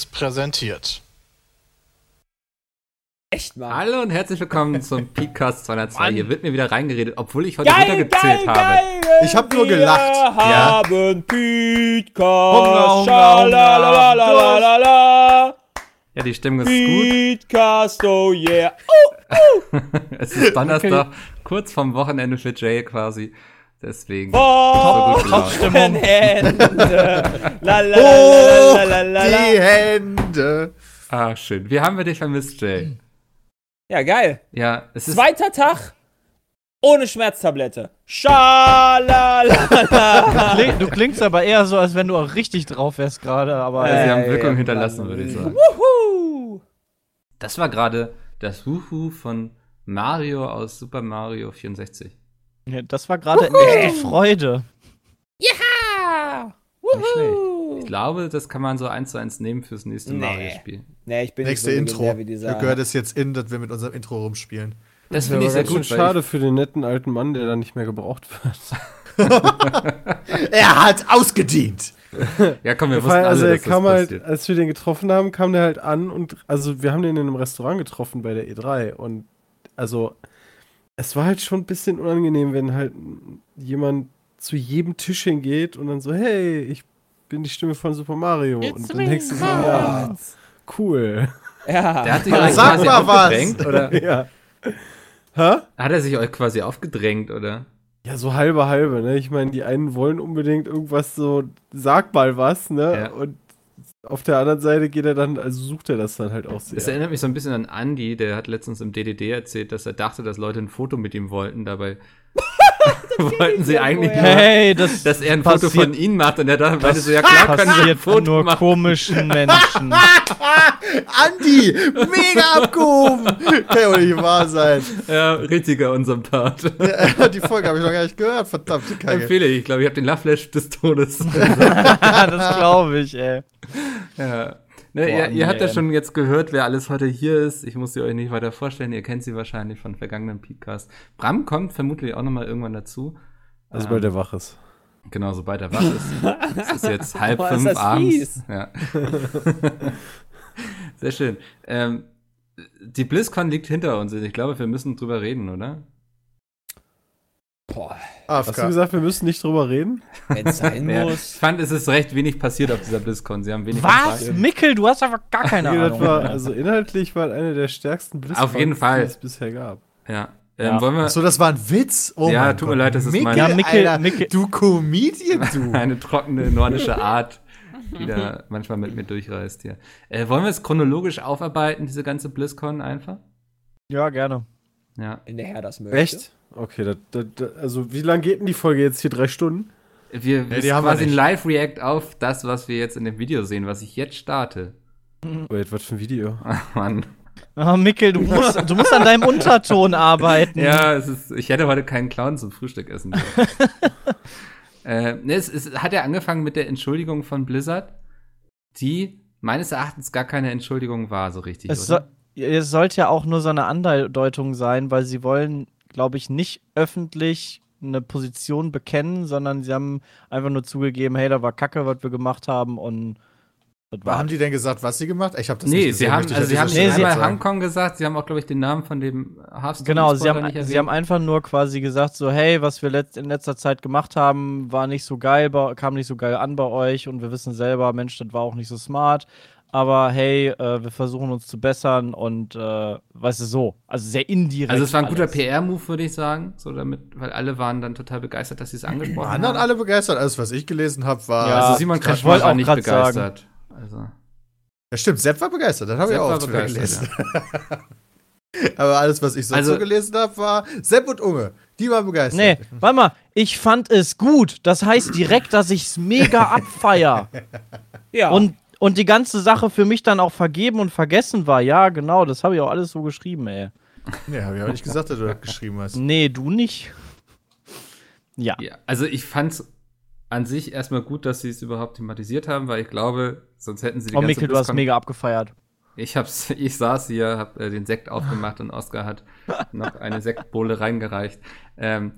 Seriös präsentiert. Echt mal. Hallo und herzlich willkommen zum Podcast 202. Mann. Hier wird mir wieder reingeredet, obwohl ich heute runtergezählt habe. geil, Ich hab nur wir gelacht. Ja. haben Podcast. Ja, die Stimmung ist gut. Podcast, oh yeah. Es ist Donnerstag, kurz vorm Wochenende für Jay quasi. Deswegen. Oh, gelaunt. Hände. La, la, la, la, la, la, die. Hände. Ah, schön. Wie haben wir dich vermisst, Jay? Ja, geil. Ja, es ist. Zweiter Tag ohne Schmerztablette. Schalalala. Du klingst aber eher so, als wenn du auch richtig drauf wärst gerade, aber Ja, sie haben Wirkung Mann. hinterlassen, würde ich sagen. Wuhu. Das war gerade das Wuhu von Mario aus Super Mario 64. Ja, das war gerade eine echte Freude. Ja. Wuhu. Ich glaube, das kann man so eins zu eins nehmen fürs nächste Nee. Mario-Spiel. Nee, ich bin Nächste nicht so Intro. wie gehört es jetzt in, dass wir mit unserem Intro rumspielen. Das finde ich sehr gut. schade für den netten alten Mann, der da nicht mehr gebraucht wird. Er hat ausgedient. Ja, komm, wir wussten alle, also er dass das kam halt, passiert. als wir den getroffen haben, kam der halt an und also wir haben den in einem Restaurant getroffen bei der E3 und also es war halt schon ein bisschen unangenehm, wenn halt jemand zu jedem Tisch hingeht und dann so, hey, ich bin die Stimme von Super Mario und dann denkst du so, ja, cool. Ja. Der hat sich Sag euch quasi mal was. aufgedrängt, oder? ja. Hä? Hat er sich euch quasi aufgedrängt, oder? Ja, so halbe halbe, ne? Ich meine, die einen wollen unbedingt irgendwas so, sag mal was, ne? Ja. Und auf der anderen Seite geht er dann, also sucht er das dann halt auch sehr. Das erinnert mich so ein bisschen an Andy, der hat letztens im DDD erzählt, dass er dachte, dass Leute ein Foto mit ihm wollten. Dabei wollten sie eigentlich nur, Hey, das dass er ein Foto von ihnen macht. Und er dachte, meinte so, ja klar, können wir ein passiert Foto nur machen. komischen Menschen. Andi, mega abgehoben. Kann ja wohl nicht wahr sein. Ja, richtiger Unsympath. Ja, die Folge habe ich noch gar nicht gehört. Verdammte Kacke. Empfehle ich. Ich glaube, ich habe den Love Flash des Todes. das glaube ich, ey. ja. Ne, Boah, ihr, ihr habt ja schon jetzt gehört, wer alles heute hier ist. Ich muss sie euch nicht weiter vorstellen. Ihr kennt sie wahrscheinlich von vergangenen Podcasts. Bram kommt vermutlich auch noch mal irgendwann dazu. also Ähm, weil der wach ist. Genau, sobald er wach ist. Es ist jetzt halb Boah, fünf abends. Ja. Sehr schön. Ähm, die BlizzCon liegt hinter uns. Ich glaube, wir müssen drüber reden, oder? Boah, Hast du AFK. gesagt, wir müssen nicht drüber reden? wenn es sein Ja, ich muss. fand, es ist recht wenig passiert auf dieser BlizzCon. Sie haben wenig Was? gesagt. Mickel, du hast einfach gar keine Ahnung. war, also inhaltlich war eine der stärksten BlizzCons, Auf jeden Fall. die es bisher gab. Ja. Ähm, Ja. Wollen wir Achso, das war ein Witz? Oh Ja, tut mir leid, das ist Mickel, mein- Ja, Mickel- Alter, Mickel- Du Comedian, du. eine trockene nordische Art, die da manchmal mit mir durchreist hier. Äh, wollen wir es chronologisch aufarbeiten, diese ganze BlizzCon einfach? Ja, gerne. Ja. Wenn der Herr das möchte. Echt? Okay, das, das, das, also wie lange geht denn die Folge jetzt hier? Drei Stunden? Wir, die wir haben quasi ein. Live-React auf das, was wir jetzt in dem Video sehen, was ich jetzt starte. Wait, was für ein Video? Ach, Mann. Oh, Mickel, du musst, du musst an deinem Unterton arbeiten. Ja, es ist, ich hätte heute keinen Clown zum Frühstück essen äh, ne, es, es hat ja angefangen mit der Entschuldigung von Blizzard, die meines Erachtens gar keine Entschuldigung war, so richtig, Es, oder? soll, es sollte ja auch nur so eine Andeutung sein, weil sie wollen, glaube ich, nicht öffentlich eine Position bekennen, sondern sie haben einfach nur zugegeben, hey, da war Kacke, was wir gemacht haben und das war. Haben die denn gesagt, was sie gemacht? Ich habe das Nee, nicht sie gesehen, haben, möchte ich also sie haben Nee, sie- einmal sagen. Hongkong gesagt, sie haben auch, glaube ich, den Namen von dem Hearthstone Genau, sie haben, nicht sie haben einfach nur quasi gesagt, so, hey, was wir letzt, in letzter Zeit gemacht haben, war nicht so geil, bei- kam nicht so geil an bei euch und wir wissen selber, Mensch, das war auch nicht so smart. Aber hey, äh, wir versuchen uns zu bessern und äh, weißt du so. Also sehr indirekt. Also es war ein guter. PR-Move, würde ich sagen, so damit, weil alle waren dann total begeistert, dass sie es angesprochen Waren dann haben. alle begeistert? Alles, was ich gelesen habe, war. Ja, also Simon ich Kretschmann war auch nicht begeistert. Also, Ja, stimmt, Sepp war begeistert, das habe ich auch gelesen. Aber alles, was ich Also- so gelesen habe, war Sepp und Unge. Die waren begeistert. Nee, warte mal, ich fand es gut. Das heißt direkt, dass ich's mega abfeier. Ja. Und, und die ganze Sache für mich dann auch vergeben und vergessen war. Ja, genau, das habe ich auch alles so geschrieben, ey. Nee, habe ich auch nicht gesagt, dass du das geschrieben hast. Nee, du nicht. Ja. ja, also ich fand's an sich erstmal gut, dass sie es überhaupt thematisiert haben, weil ich glaube, sonst hätten sie die Oh, ganze Mikkel, du hast mega abgefeiert. Ich hab's, ich saß hier, hab äh, den Sekt aufgemacht und Oskar hat noch eine Sektbowle reingereicht. Ähm,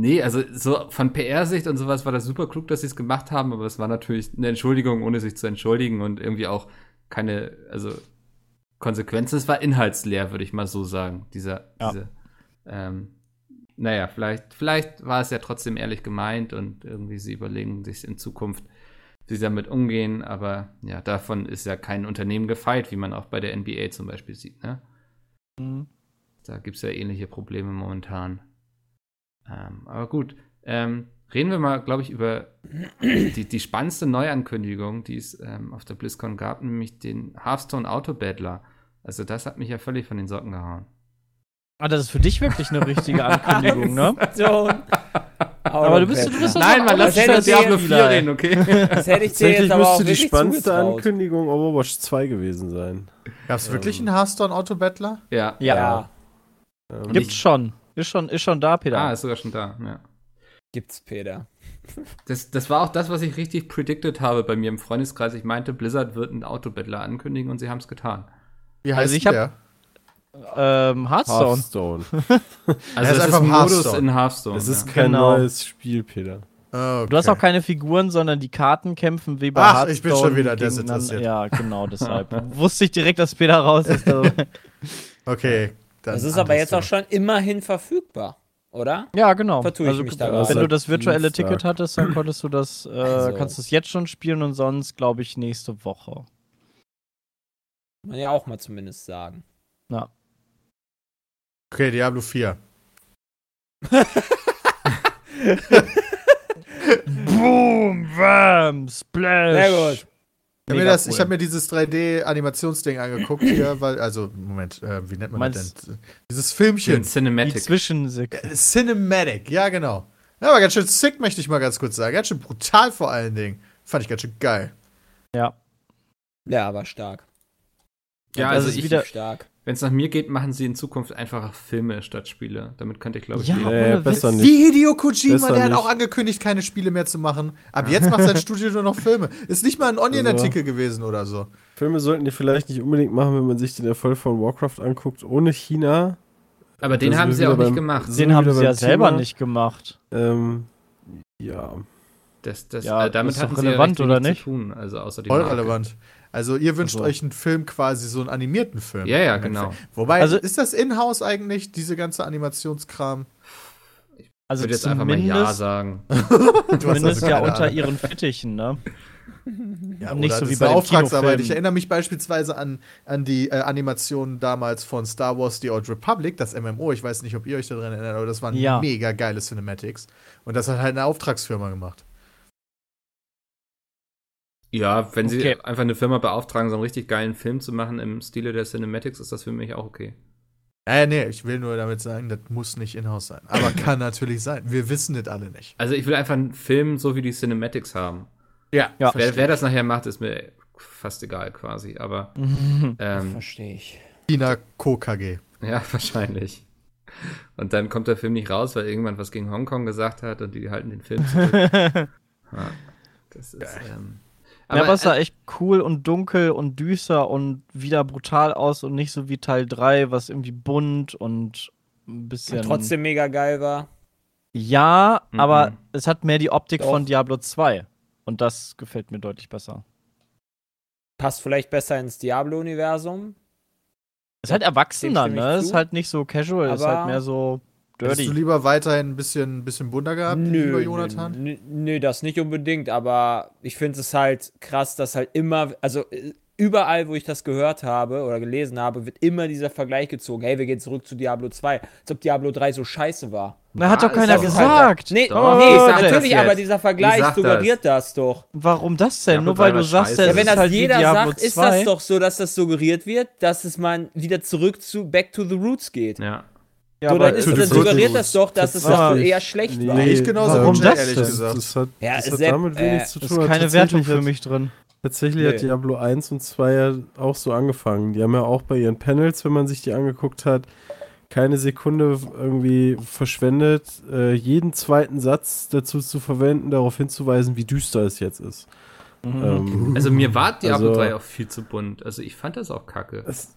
Nee, also so von PR-Sicht und sowas war das super klug, dass sie es gemacht haben, aber es war natürlich eine Entschuldigung, ohne sich zu entschuldigen und irgendwie auch keine, also Konsequenzen. Es war inhaltsleer, würde ich mal so sagen. Dieser, Ja. diese, ähm, naja, vielleicht, vielleicht war es ja trotzdem ehrlich gemeint und irgendwie sie überlegen sich in Zukunft, wie sie damit umgehen, aber ja, davon ist ja kein Unternehmen gefeit, wie man auch bei der NBA zum Beispiel sieht, ne? Mhm. Da gibt es ja ähnliche Probleme momentan. Ähm, aber gut, ähm, reden wir mal, glaube ich, über die, die spannendste Neuankündigung, die es ähm, auf der BlizzCon gab, nämlich den Hearthstone Auto Battler. Also das hat mich ja völlig von den Socken gehauen. Ah, das ist für dich wirklich eine richtige Ankündigung, ne? Aber du bist, du bist Nein, man lass das über hätte Diablo Autospieler, 4 ey. reden, okay? Das hätte ich dir jetzt aber auch müsste die wirklich spannendste zugetraut. Ankündigung Overwatch 2 gewesen sein. Gab es wirklich einen Hearthstone Auto-Battler? ja. Ja, Ja, Ähm, gibt's schon. Ist schon, ist schon da, Peter. Ah, ist sogar schon da, ja. gibt's, Peter. Das, das war auch das, was ich richtig predicted habe bei mir im Freundeskreis. Ich meinte, Blizzard wird einen Autobattler ankündigen und sie haben es getan. Wie Also heißt ich hab- der? ähm, Hearthstone. Hearthstone. Also es ist einfach ein Modus Hearthstone. in Hearthstone. Es ist ja. kein Genau. neues Spiel, Peter. Oh, Du hast okay. auch keine Figuren, sondern die Karten kämpfen wie bei Ach, Hearthstone. ich bin schon wieder desinteressiert. Ja, genau, deshalb. Wusste ich direkt, dass Peter raus ist. Also. Okay. Dann Das ist aber jetzt auch schon immerhin verfügbar, oder? ja, genau. Vertue ich also, mich da wenn du das virtuelle Dienstag. Ticket hattest, dann konntest du das, äh, Also. kannst du es jetzt schon spielen und sonst, glaube ich, nächste Woche. Kann man ja auch mal zumindest sagen. Ja. Okay, Diablo 4. Boom, Wham, Splash. Sehr gut. Ich habe mir, das- cool. ich hab mir dieses 3D-Animationsding angeguckt hier, weil, also, Moment, äh, wie nennt man das Meinst- denn? Dieses Filmchen. Die Cinematic. Zwischensek. Äh, Cinematic, ja, genau. Ja, aber ganz schön sick, möchte ich mal ganz kurz sagen. Ganz schön brutal vor allen Dingen. Fand ich ganz schön geil. Ja. Ja, aber stark. Ja, Also also ist ich, wieder- stark. Wenn es nach mir geht, machen sie in Zukunft einfach Filme statt Spiele. Damit könnte ich, glaube ich, Ja, ohne Äh, besser nicht. Wie Hideo Kojima, Besser der hat nicht. auch angekündigt, keine Spiele mehr zu machen. Ab jetzt macht sein Studio nur noch Filme. Ist nicht mal ein Onion-Artikel gewesen oder so. Filme sollten die vielleicht nicht unbedingt machen, wenn man sich den Erfolg von Warcraft anguckt, ohne China. Aber den Das haben sie auch wieder nicht beim- gemacht. Den haben sie ja beim selber Thema. nicht gemacht. Ähm, ja. Das, das, Ja, äh, damit ist hatten sie ja relevant, oder nicht? Zu tun, also außer die Voll Marke. relevant. Also, ihr wünscht Also. euch einen Film quasi, so einen animierten Film. Ja, ja, genau. Wobei, Also- ist das in-house eigentlich, diese ganze Animationskram? Ich Also würde jetzt einfach mal Ja sagen. Du hast zumindest ja unter Ahnung. ihren Fittichen, ne? Ja, nicht oder so wie bei Auftragsarbeit. Ich erinnere mich beispielsweise an, an die äh, Animationen damals von Star Wars The Old Republic, das MMO. Ich weiß nicht, ob ihr euch daran erinnert, aber das waren Ja. mega geile Cinematics. Und das hat halt eine Auftragsfirma gemacht. Ja, wenn sie Okay. einfach eine Firma beauftragen, so einen richtig geilen Film zu machen im Stile der Cinematics, ist das für mich auch okay. Äh, nee, ich will nur damit sagen, das muss nicht in-house sein. Aber kann natürlich sein. Wir wissen das alle nicht. Also ich will einfach einen Film so wie die Cinematics haben. Ja. Ja. Wer, wer das nachher macht, ist mir fast egal quasi. Aber ähm, Verstehe ich. China KKG. ja, wahrscheinlich. Und dann kommt der Film nicht raus, weil irgendwann was gegen Hongkong gesagt hat und die halten den Film zurück. ja, das ist, ähm, ja, aber es sah echt cool und dunkel und düster und wieder brutal aus und nicht so wie Teil 3, was irgendwie bunt und ein bisschen. Und trotzdem mega geil war. Ja, Mhm. aber es hat mehr die Optik Doch. von Diablo 2. Und das gefällt mir deutlich besser. Passt vielleicht besser ins Diablo-Universum. Ist halt erwachsener, ne? zu. Ist halt nicht so casual, ist Aber- halt mehr so Hättest du dirty. lieber weiterhin ein bisschen, bisschen bunter gehabt, lieber Jonathan? Nö, nö, das nicht unbedingt, aber ich finde es halt krass, dass halt immer, also äh, überall, wo ich das gehört habe oder gelesen habe, wird immer dieser Vergleich gezogen. Hey, wir gehen zurück zu Diablo 2, als ob Diablo 3 so scheiße war. Na, hat doch keiner ist Das doch ist halt- gesagt. Nee, Doch, nee sag natürlich, aber dieser Ich Vergleich sag das. suggeriert das doch. Warum das denn? Diablo Nur weil 3 du sagst, Ja, wenn ist das halt jeder sagt, ist 2. das doch so, dass das suggeriert wird, dass es mal wieder zurück zu Back to the Roots geht. ja. Ja, so, dann, ist, dann suggeriert das doch, dass es Ah, doch eher schlecht war. Nee, ich genauso Warum das ehrlich denn? gesagt. Das hat, Ja, das hat Sepp, damit wenig äh, zu das tun. ist keine Tatsächlich Wertung für hat- mich drin. Tatsächlich Nee. hat Diablo 1 und 2 ja auch so angefangen. Die haben ja auch bei ihren Panels, wenn man sich die angeguckt hat, keine Sekunde irgendwie verschwendet, äh, jeden zweiten Satz dazu zu verwenden, darauf hinzuweisen, wie düster es jetzt ist. Mhm. Ähm, Also mir war Diablo Also- 3 auch viel zu bunt. Also ich fand das auch kacke. es,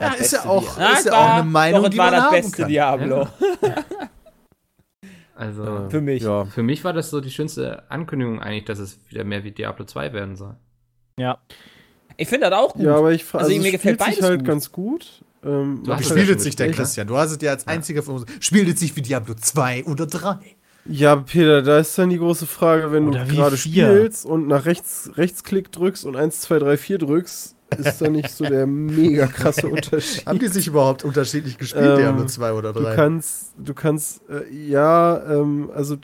Ja, ist ja auch, Diablo. ist ja war- auch eine Meinung, doch, die war man das haben beste kann. Diablo. Also Für mich. Ja. für mich war das so die schönste Ankündigung eigentlich, dass es wieder mehr wie Diablo 2 werden soll. Ja. Ich finde das auch gut. Ja, aber ich frage, Also, also, mir es gefällt sich halt gut. ganz gut. Ähm, Du halt- spielt schon sich denn, gespielt, ne? Christian? Du hast es ja als einziger von uns. Spielt es sich wie Diablo 2 oder 3? Ja, Peter, da ist dann die große Frage, wenn Oder du gerade spielst und nach rechts, Rechtsklick drückst und 1, 2, 3, 4 drückst, ist da nicht so der mega krasse Unterschied. Haben die sich überhaupt unterschiedlich gespielt, Ähm, Diablo 2 oder Du 3? kannst, du kannst, äh, ja, ähm, also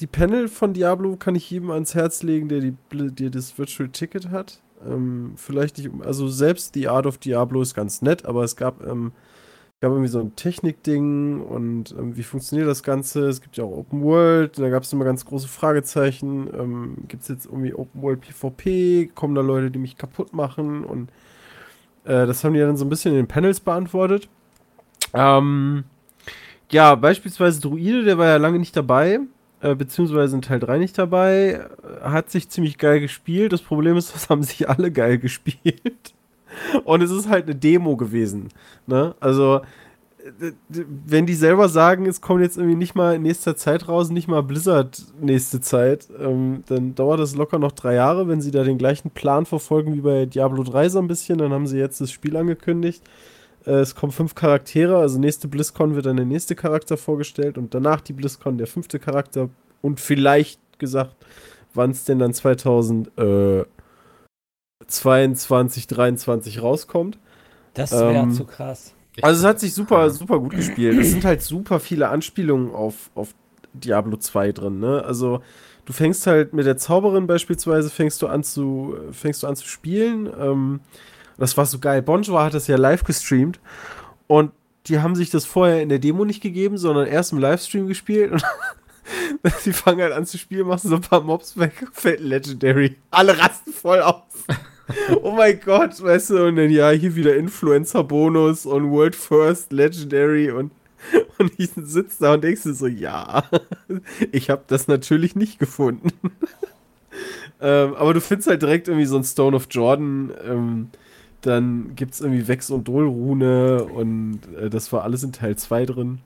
die Panel von Diablo kann ich jedem ans Herz legen, der die, der das Virtual Ticket hat. Ähm, vielleicht nicht, also selbst die Art of Diablo ist ganz nett, aber es gab, ähm, gab irgendwie so ein Technikding und ähm, wie funktioniert das Ganze? Es gibt ja auch Open World, da gab es immer ganz große Fragezeichen. Ähm, gibt es jetzt irgendwie Open World PvP? Kommen da Leute, die mich kaputt machen? Und äh, das haben die dann so ein bisschen in den Panels beantwortet. Ähm, ja, beispielsweise Druide, der war ja lange nicht dabei, äh, beziehungsweise in Teil 3 nicht dabei, hat sich ziemlich geil gespielt. Das Problem ist, das haben sich alle geil gespielt. Und es ist halt eine Demo gewesen. Ne? Also, äh, wenn die selber sagen, es kommt jetzt irgendwie nicht mal in nächster Zeit raus, nicht mal Blizzard nächste Zeit, ähm, dann dauert das locker noch drei Jahre. Wenn sie da den gleichen Plan verfolgen wie bei Diablo 3 so ein bisschen, dann haben sie jetzt das Spiel angekündigt. Äh, es kommen fünf Charaktere, also nächste BlizzCon wird dann der nächste Charakter vorgestellt und danach die BlizzCon der fünfte Charakter und vielleicht gesagt, wann es denn dann 2022, 23 rauskommt. Das wäre ähm, zu krass. Also es hat sich super, super gut gespielt. Es sind halt super viele Anspielungen auf, auf Diablo 2 drin, ne? Also du fängst halt mit der Zauberin beispielsweise, fängst du an zu, fängst du an zu spielen. Ähm, das war so geil. Bonjour hat das ja live gestreamt und die haben sich das vorher in der Demo nicht gegeben, sondern erst im Livestream gespielt und sie fangen halt an zu spielen, machen so ein paar Mobs weg, fällt Legendary. Alle rasten voll aus. Oh mein Gott, weißt du, und dann ja, hier wieder Influencer-Bonus und World First Legendary und, und ich sitze da und denkst du so, ja, ich habe das natürlich nicht gefunden. ähm, aber du findest halt direkt irgendwie so ein Stone of Jordan, ähm, dann gibt es irgendwie Vex und Dol-Rune und äh, das war alles in Teil 2 drin.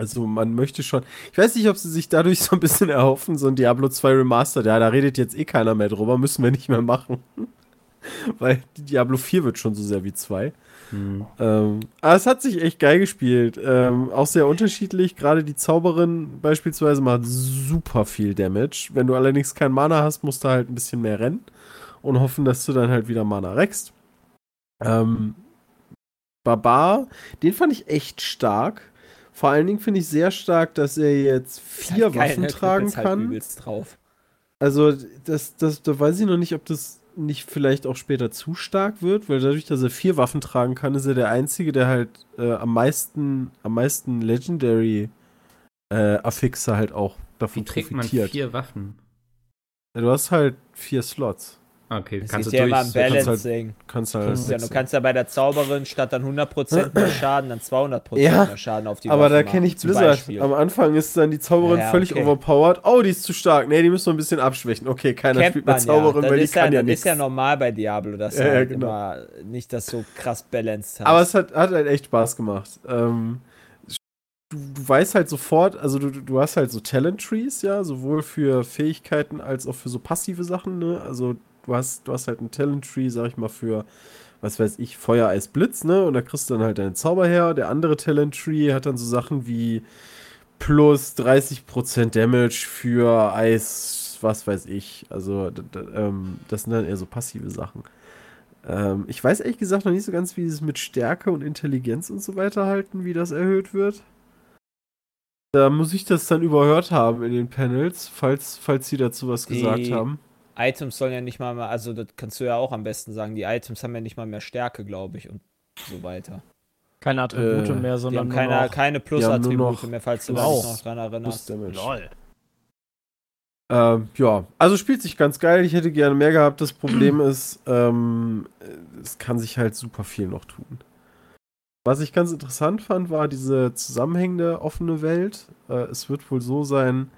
Also man möchte schon. Ich weiß nicht, ob sie sich dadurch so ein bisschen erhoffen, so ein Diablo 2 Remastered. Ja, da redet jetzt eh keiner mehr drüber, müssen wir nicht mehr machen. Weil Diablo 4 wird schon so sehr wie 2. Hm. Ähm, aber es hat sich echt geil gespielt. Ähm, auch sehr unterschiedlich. Gerade die Zauberin beispielsweise macht super viel Damage. Wenn du allerdings kein Mana hast, musst du halt ein bisschen mehr rennen und hoffen, dass du dann halt wieder Mana reckst. Ähm, Barbar, den fand ich echt stark. Vor allen Dingen finde ich sehr stark, dass er jetzt vier Geil, Waffen ne? tragen halt kann. drauf. Also, das, das, da weiß ich noch nicht, ob das nicht vielleicht auch später zu stark wird, weil dadurch, dass er vier Waffen tragen kann, ist er der Einzige, der halt äh, am meisten, am meisten Legendary äh, Affixe halt auch davon Wie trägt man profitiert. vier Waffen? Ja, du hast halt vier Slots. Okay, Das kannst du ja durch. immer am so kannst halt- Balancing. Kannst halt Ja, du kannst ja bei der Zauberin statt dann 100% mehr Schaden, dann 200% Ja, mehr Schaden auf die aber da Waffen kenne ich Blizzard. Beispiel. Am Anfang ist dann die Zauberin Ja, völlig okay. overpowered. Oh, die ist zu stark. Nee, die müssen wir ein bisschen abschwächen. Okay, keiner Kennt spielt mehr man Zauberin, ja. weil die Das ist ja, kann ja das nichts. ist ja normal bei Diablo, dass Ja, du ja, halt genau. immer nicht das so krass balanced hast. Aber es hat, hat halt echt Spaß gemacht. Ähm, du, du weißt halt sofort, also du, du hast halt so Talent Trees, ja, sowohl für Fähigkeiten als auch für so passive Sachen, ne? Also du hast, du hast halt einen Talent Tree, sag ich mal, für, was weiß ich, Feuer, Eis, Blitz, ne? Und da kriegst du dann halt deinen Zauber her. Der andere Talent Tree hat dann so Sachen wie plus 30% Damage für Eis, was weiß ich. Also ähm, das sind dann eher so passive Sachen. Ähm, ich weiß ehrlich gesagt noch nicht so ganz, wie sie es mit Stärke und Intelligenz und so weiter halten, wie das erhöht wird. Da muss ich das dann überhört haben in den Panels, falls, falls sie dazu was Die- gesagt haben. Items sollen ja nicht mal mehr, also das kannst du ja auch am besten sagen, die Items haben ja nicht mal mehr Stärke, glaube ich, und so weiter. Keine Attribute Äh, mehr, Die sondern haben nur keine, noch keine Die Plus-Attribute mehr, falls du dich noch dran erinnerst. LOL. Ähm, ja, also spielt sich ganz geil. Ich hätte gerne mehr gehabt. Das Problem ist, ähm, es kann sich halt super viel noch tun. Was ich ganz interessant fand, war diese zusammenhängende offene Welt. Äh, es wird wohl so sein,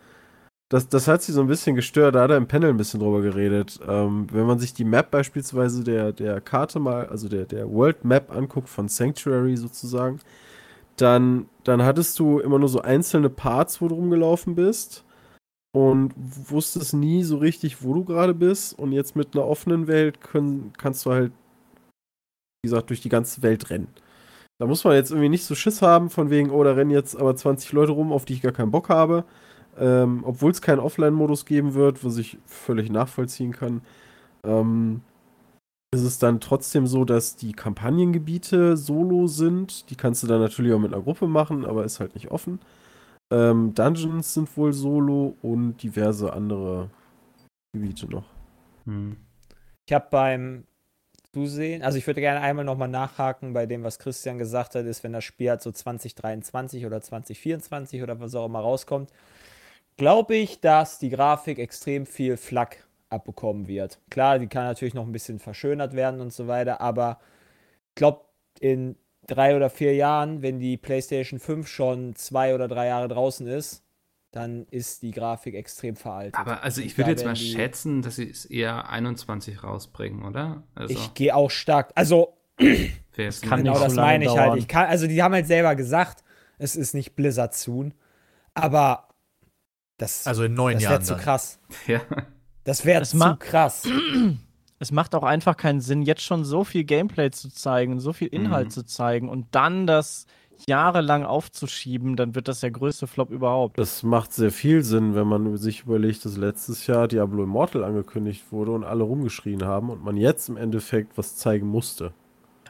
das, das hat sie so ein bisschen gestört. Da hat er im Panel ein bisschen drüber geredet. Ähm, wenn man sich die Map beispielsweise der, der Karte mal, also der, der World Map anguckt von Sanctuary sozusagen, dann, dann hattest du immer nur so einzelne Parts, wo du rumgelaufen bist und wusstest nie so richtig, wo du gerade bist. Und jetzt mit einer offenen Welt können, kannst du halt, wie gesagt, durch die ganze Welt rennen. Da muss man jetzt irgendwie nicht so Schiss haben, von wegen, oh, da rennen jetzt aber 20 Leute rum, auf die ich gar keinen Bock habe. Ähm, Obwohl es keinen Offline-Modus geben wird, was ich völlig nachvollziehen kann. Ähm, ist es dann trotzdem so, dass die Kampagnengebiete solo sind. Die kannst du dann natürlich auch mit einer Gruppe machen, aber ist halt nicht offen. Ähm, Dungeons sind wohl solo und diverse andere Gebiete noch. Hm. Ich habe beim Zusehen, also ich würde gerne einmal nochmal nachhaken bei dem, was Christian gesagt hat, ist, wenn das Spiel halt so 2023 oder 2024 oder was auch immer rauskommt, glaube ich, dass die Grafik extrem viel Flack abbekommen wird. Klar, die kann natürlich noch ein bisschen verschönert werden und so weiter, aber ich glaube, in drei oder vier Jahren, wenn die PlayStation 5 schon zwei oder drei Jahre draußen ist, dann ist die Grafik extrem veraltet. Aber also ich würde jetzt mal schätzen, dass sie es eher 21 rausbringen, oder? Also Ich gehe auch stark. Also, jetzt kann genau nicht so das lange meine ich dauern. halt. Ich kann, also, die haben halt selber gesagt, es ist nicht Blizzard Soon, aber das, Also in neun das Jahren. wäre zu krass. Ja. Das wäre Es zu ma- krass. Es macht auch einfach keinen Sinn, jetzt schon so viel Gameplay zu zeigen, so viel Inhalt Mhm. zu zeigen und dann das jahrelang aufzuschieben, dann wird das der größte Flop überhaupt. Das macht sehr viel Sinn, wenn man sich überlegt, dass letztes Jahr Diablo Immortal angekündigt wurde und alle rumgeschrien haben und man jetzt im Endeffekt was zeigen musste.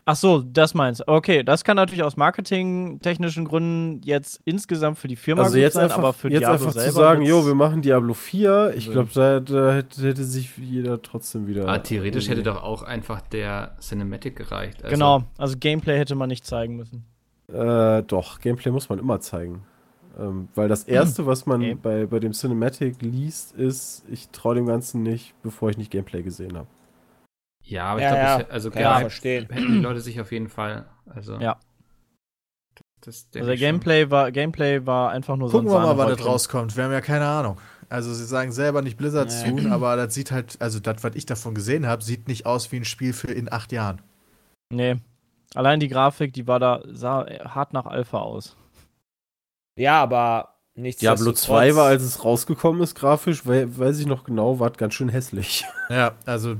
Ach so, das meinst du. Okay, das kann natürlich aus marketingtechnischen Gründen jetzt insgesamt für die Firma Also gut jetzt sein, einfach, aber für jetzt Diablo einfach zu selber sagen, wird's- jo, wir machen Diablo 4, ich glaube, da, da hätte, hätte sich jeder trotzdem wieder. Aber Ah, theoretisch hätte doch auch einfach der Cinematic gereicht. Also, Genau, also Gameplay hätte man nicht zeigen müssen. Äh, doch, Gameplay muss man immer zeigen. Ähm, weil das erste, was man Okay. bei, bei dem Cinematic liest, ist, ich traue dem Ganzen nicht, bevor ich nicht Gameplay gesehen habe. Ja, aber ich Ja, glaube, ja. also gehypt verstehen. hätten die Leute sich auf jeden Fall. Also, Ja. Das Also der Gameplay war, Gameplay war einfach nur Gucken so wir ein mal, wann das rauskommt. Wir haben ja keine Ahnung. Also sie sagen selber nicht Blizzard Nee. Aber das sieht halt, also das, was ich davon gesehen habe, sieht nicht aus wie ein Spiel für in acht Jahren. Nee. Allein die Grafik, die war da, sah hart nach Alpha aus. Ja, aber. Diablo 2 war, als es rausgekommen ist, grafisch, we weiß ich noch genau, war ganz schön hässlich. Ja, also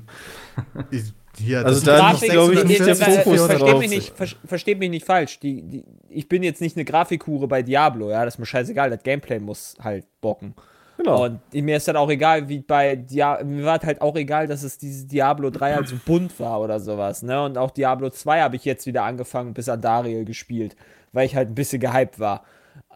ich- hier, Also das da sind liegt, glaub ich, nicht der 640 Fokus versteht drauf. mich, nicht, ver versteht mich nicht falsch. Die, die, ich bin jetzt nicht eine Grafikhure bei Diablo, ja, das ist mir scheißegal. Das Gameplay muss halt bocken. Genau. Und mir ist dann auch egal, wie bei Dia mir war halt auch egal, dass es dieses Diablo 3 halt so bunt war oder sowas, ne? Und auch Diablo 2 habe ich jetzt wieder angefangen bis Andariel gespielt, weil ich halt ein bisschen gehypt war.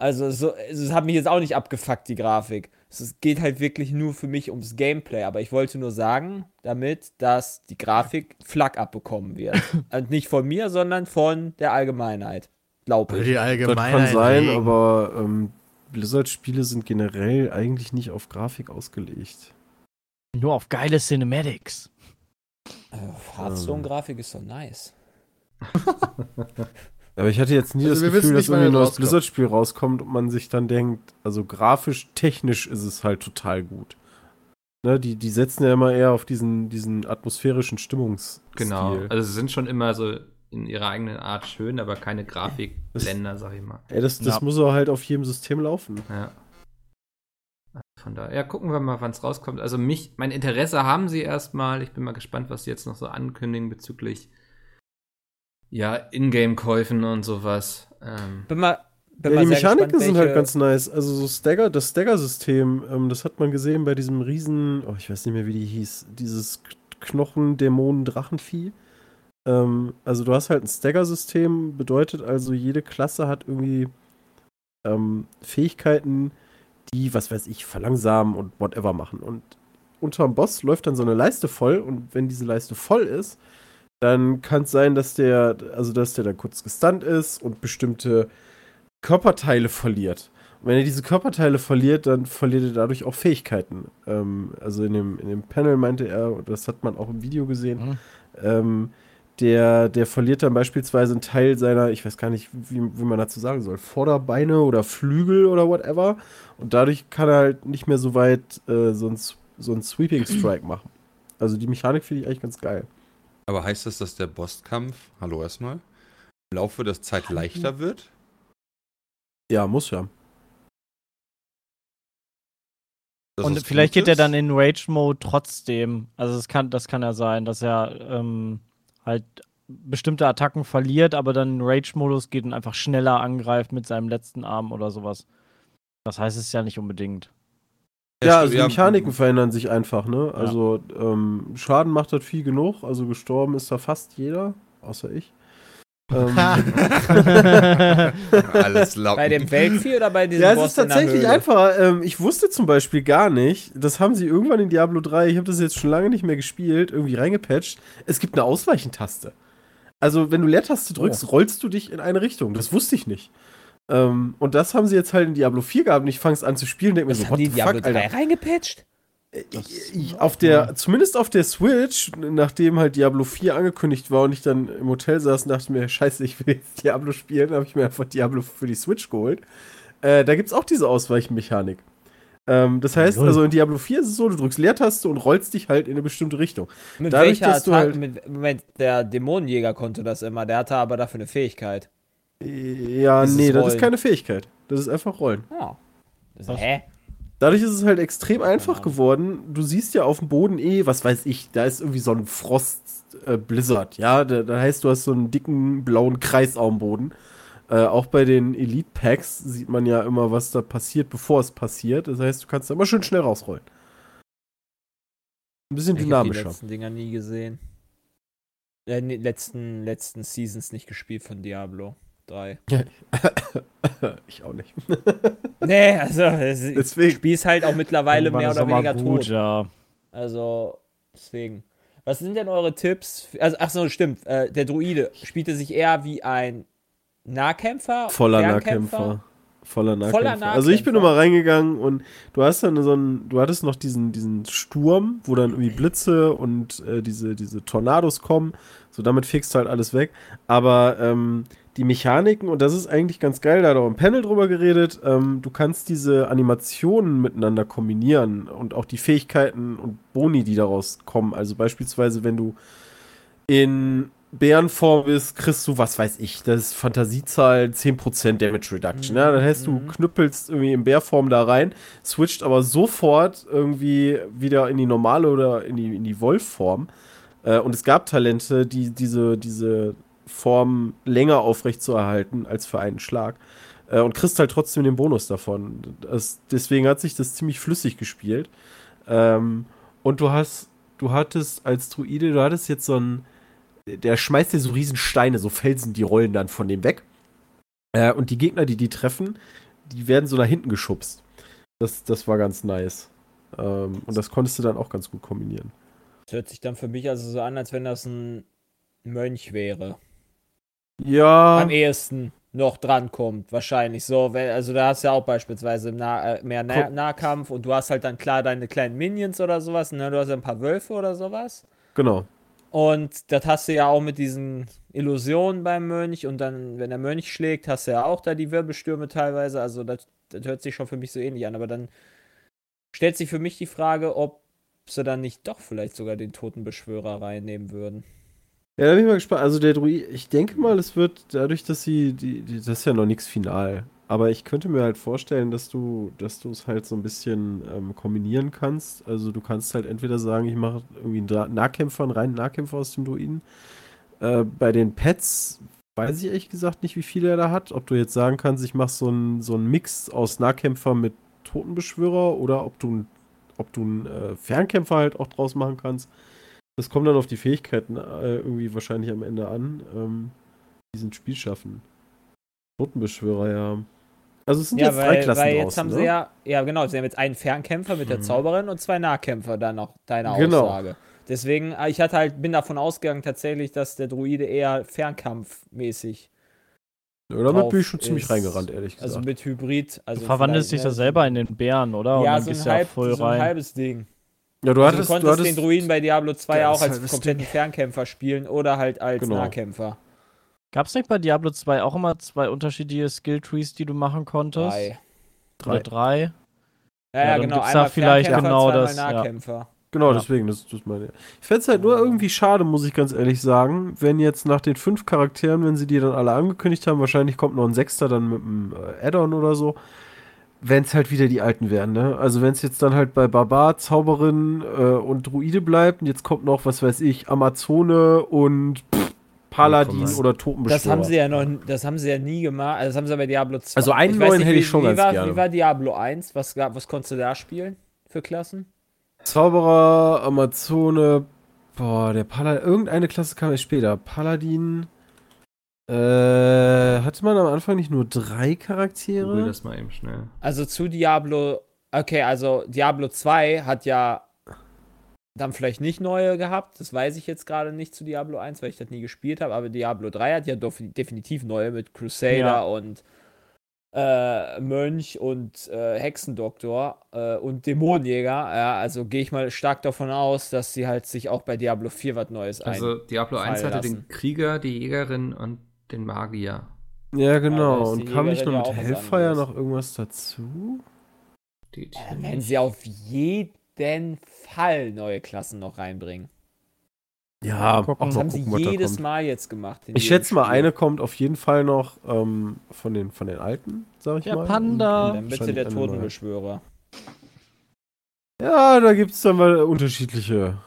Also so, es hat mich jetzt auch nicht abgefuckt, die Grafik. Es geht halt wirklich nur für mich ums Gameplay, aber ich wollte nur sagen, damit, dass die Grafik Flack abbekommen wird. Und nicht von mir, sondern von der Allgemeinheit. Glaube ich. Die das allgemeine kann sein, Regen. aber ähm, Blizzard-Spiele sind generell eigentlich nicht auf Grafik ausgelegt. Nur auf geile Cinematics. Äh, Hearthstone-Grafik ist so nice. Aber ich hatte jetzt nie Also das Gefühl, dass irgendwie ein neues. Blizzard-Spiel rauskommt und man sich dann denkt, also grafisch, technisch ist es halt total gut. Ne, die, die setzen ja immer eher auf diesen, diesen atmosphärischen Stimmungsstil. Genau. Also sie sind schon immer so in ihrer eigenen Art schön, aber keine Grafikblender, sag ich mal. Ey, das, das Ja. muss auch halt auf jedem System laufen. Ja. Von daher, ja, gucken wir mal, wann es rauskommt. Also mich, mein Interesse haben sie erstmal. Ich bin mal gespannt, was sie jetzt noch so ankündigen bezüglich ja, Ingame-Käufen und sowas. Ähm, Bin mal, bin Ja, mal die Mechaniken gespannt, sind halt ganz nice. Also so Stagger, das Stagger-System, ähm, das hat man gesehen bei diesem riesen, oh, ich weiß nicht mehr, wie die hieß, dieses Knochen-Dämonen-Drachenvieh. Ähm, also du hast halt ein Stagger-System, bedeutet also, jede Klasse hat irgendwie ähm, Fähigkeiten, die, was weiß ich, verlangsamen und whatever machen. Und unterm Boss läuft dann so eine Leiste voll und wenn diese Leiste voll ist, dann kann es sein, dass der, also dass der dann kurz gestunt ist und bestimmte Körperteile verliert. Und wenn er diese Körperteile verliert, dann verliert er dadurch auch Fähigkeiten. Ähm, also in dem, in dem Panel meinte er, und das hat man auch im Video gesehen, Mhm. ähm, der, der verliert dann beispielsweise einen Teil seiner, ich weiß gar nicht, wie, wie man dazu sagen soll, Vorderbeine oder Flügel oder whatever. Und dadurch kann er halt nicht mehr so weit äh, so ein, so ein Sweeping Strike machen. Also die Mechanik finde ich eigentlich ganz geil. Aber heißt das, dass der Bosskampf, hallo erstmal, im Laufe der Zeit leichter wird? Ja, muss ja. Das Und vielleicht geht er dann in Rage-Mode trotzdem. Also das kann, das kann ja sein, dass er ähm, halt bestimmte Attacken verliert, aber dann in Rage-Modus geht und einfach schneller angreift mit seinem letzten Arm oder sowas. Das heißt es ja nicht unbedingt. Ja, also stimmt, die Mechaniken verändern sich einfach, ne? Also ähm, Schaden macht das viel genug, also gestorben ist da fast jeder, außer ich. ähm, Alles laut. Bei dem Weltvieh oder bei diesem ja, es Boss ist tatsächlich in der Höhle? einfach. Ähm, ich wusste zum Beispiel gar nicht, das haben sie irgendwann in Diablo 3, ich habe das jetzt schon lange nicht mehr gespielt, irgendwie reingepatcht. Es gibt eine Ausweichentaste. Also, wenn du Leertaste drückst, Oh. rollst du dich in eine Richtung. Das wusste ich nicht. Ähm, und das haben sie jetzt halt in Diablo 4 gehabt und ich fange es an zu spielen und denke mir Das so, haben what die Diablo fuck, 3 Alter. reingepatcht? Ich, auf der, zumindest auf der Switch, nachdem halt Diablo 4 angekündigt war und ich dann im Hotel saß und dachte mir, scheiße, ich will jetzt Diablo spielen, habe ich mir einfach Diablo für die Switch geholt. Äh, da gibt's auch diese Ausweichmechanik. Ähm, das heißt, also in Diablo 4 ist es so, du drückst Leertaste und rollst dich halt in eine bestimmte Richtung. Mit Dadurch, welcher dass du halt- Mit, Moment, der Dämonenjäger konnte das immer. Der hatte aber dafür eine Fähigkeit. Ja, Dieses nee, das ist keine Fähigkeit. Das ist einfach Rollen. Ja. Das, Was? hä? Dadurch ist es halt extrem einfach Ahnung. geworden. Du siehst ja auf dem Boden eh, was weiß ich, da ist irgendwie so ein Frost-Blizzard, ja. Da, da heißt, du hast so einen dicken blauen Kreis auf dem Boden. Äh, auch bei den Elite-Packs sieht man ja immer, was da passiert, bevor es passiert. Das heißt, du kannst da immer schön schnell rausrollen. Ein bisschen Ich habe die dynamischer. letzten Dinger nie gesehen. Äh, letzten, letzten Seasons nicht gespielt von Diablo 3. ich auch nicht. Nee, also Deswegen. Spiel ist halt auch mittlerweile mehr oder weniger gut, tot. Ja. Also, deswegen. Was sind denn eure Tipps? Also, ach so, stimmt. Äh, der Druide spielte sich eher wie ein Nahkämpfer? Voller? Nahkämpfer. Voller Nahkämpfer. Voller Also ich bin Nahkämpfer. immer reingegangen und du hast dann so einen, du hattest noch diesen, diesen Sturm, wo dann irgendwie Blitze und äh, diese, diese Tornados kommen. So, damit fegst du halt alles weg. Aber ähm, die Mechaniken, und das ist eigentlich ganz geil, da hat auch im Panel drüber geredet, ähm, du kannst diese Animationen miteinander kombinieren und auch die Fähigkeiten und Boni, die daraus kommen. Also beispielsweise, wenn du in Bärenform bist, kriegst du, was weiß ich, das ist Fantasiezahl 10% Damage Reduction. Ja? Das heißt, du Mhm. knüppelst irgendwie in Bärform da rein, switcht aber sofort irgendwie wieder in die normale oder in die, in die Wolfform. Äh, und es gab Talente, die diese, diese Form länger aufrechtzuerhalten als für einen Schlag. Äh, und kriegst halt trotzdem den Bonus davon. Das, deswegen hat sich das ziemlich flüssig gespielt. Ähm, und du hast, du hattest als Druide, du hattest jetzt so ein, der schmeißt dir so riesen Steine, so Felsen, die rollen dann von dem weg. Äh, und die Gegner, die die treffen, die werden so nach hinten geschubst. Das, das war ganz nice. Ähm, und das konntest du dann auch ganz gut kombinieren. Das hört sich dann für mich also so an, als wenn das ein Mönch wäre. Ja, Am ehesten noch drankommt, wahrscheinlich. So, wenn, also da hast du ja auch beispielsweise nah, äh, mehr nah. Nahkampf und du hast halt dann klar deine kleinen Minions oder sowas, ne? Du hast ja ein paar Wölfe oder sowas. genau. Und das hast du ja auch mit diesen Illusionen beim Mönch und dann, wenn der Mönch schlägt, hast du ja auch da die Wirbelstürme teilweise. Also das, das hört sich schon für mich so ähnlich an. Aber dann stellt sich für mich die Frage, ob sie dann nicht doch vielleicht sogar den Totenbeschwörer reinnehmen würden. Ja, da bin ich mal gespannt. Also der Druid, ich denke mal, es wird dadurch, dass sie, die, die, das ist ja noch nichts final. Aber ich könnte mir halt vorstellen, dass du, dass du es halt so ein bisschen ähm, kombinieren kannst. Also du kannst halt entweder sagen, ich mache irgendwie einen Nahkämpfer, einen reinen Nahkämpfer aus dem Druiden. Äh, bei den Pets weiß ich ehrlich gesagt nicht, wie viel er da hat. Ob du jetzt sagen kannst, ich mache so einen so Mix aus Nahkämpfer mit Totenbeschwörer oder ob du, ob du einen äh, Fernkämpfer halt auch draus machen kannst. Das kommt dann auf die Fähigkeiten äh, irgendwie wahrscheinlich am Ende an, ähm, die diesen Spiel schaffen. Totenbeschwörer, ja. Also es sind jetzt drei Klassen weil jetzt draußen, haben ne? sie ja, ja genau, sie haben jetzt einen Fernkämpfer mit der Mhm. Zauberin und zwei Nahkämpfer dann noch, deine Genau. Aussage. Deswegen, äh, ich hatte halt, bin davon ausgegangen tatsächlich, dass der Druide eher fernkampfmäßig, Ja, damit bin ich schon ziemlich ist. reingerannt, ehrlich gesagt. also mit Hybrid. Also Du verwandelst dich da ne, selber in den Bären, oder? Und Ja, dann so ein, ja halb, voll so ein rein. halbes Ding. Ja, du Also hattest, du konntest du hattest den Druiden bei Diablo 2 Ja, auch als kompletten Fernkämpfer spielen oder halt als Genau. Nahkämpfer. Gab es nicht bei Diablo 2 auch immer zwei unterschiedliche Skill-Trees, die du machen konntest? Drei. Oder drei? Ja, Ja, ja, genau. gibt's da Einmal vielleicht Fernkämpfer, genau das, ja. Nahkämpfer. Genau, Ja. deswegen, das, das meine ich. Ich fände es halt nur irgendwie schade, muss ich ganz ehrlich sagen, wenn jetzt nach den fünf Charakteren, wenn sie die dann alle angekündigt haben, wahrscheinlich kommt noch ein Sechster dann mit einem äh, Add-on oder so, wenn es halt wieder die alten wären, ne? Also wenn es jetzt dann halt bei Barbar, Zauberin äh, und Druide bleibt und jetzt kommt noch, was weiß ich, Amazone und pff, Paladin Command. oder Totenbeschwörer. Das haben sie ja noch, das haben sie ja nie gemacht. Also das haben sie bei Diablo 2. Also einen neuen nicht, hätte wie, ich schon wie ganz war, gerne. Wie war Diablo 1? Was, gab, was konntest du da spielen für Klassen? Zauberer, Amazone, boah, der Paladin, irgendeine Klasse kam erst später. Paladin, äh, hatte man am Anfang nicht nur drei Google Charaktere? das mal eben schnell. Also zu Diablo, okay, also Diablo 2 hat ja dann vielleicht nicht neue gehabt, das weiß ich jetzt gerade nicht zu Diablo 1, weil ich das nie gespielt habe, aber Diablo 3 hat ja definitiv neue mit Crusader Ja. und äh, Mönch und äh, Hexendoktor äh, und Dämonenjäger. Ja, also gehe ich mal stark davon aus, dass sie halt sich auch bei Diablo 4 was Neues Also Diablo 1 hatte lassen. den Krieger, die Jägerin und den Magier. Ja, Ja, genau. ist Und kam nicht ja mit Hellfire noch irgendwas dazu? Die, Dann werden sie auf jeden Fall neue Klassen noch reinbringen. Ja, gucken. Das haben sie gucken, jedes kommt. Mal jetzt gemacht. Ich schätze mal, Spiel. eine kommt auf jeden Fall noch ähm, von, den, von den alten, sag ich Ja, mal. Panda. Und- Dann und bitte der. Totenbeschwörer. Ja, da gibt es dann mal unterschiedliche.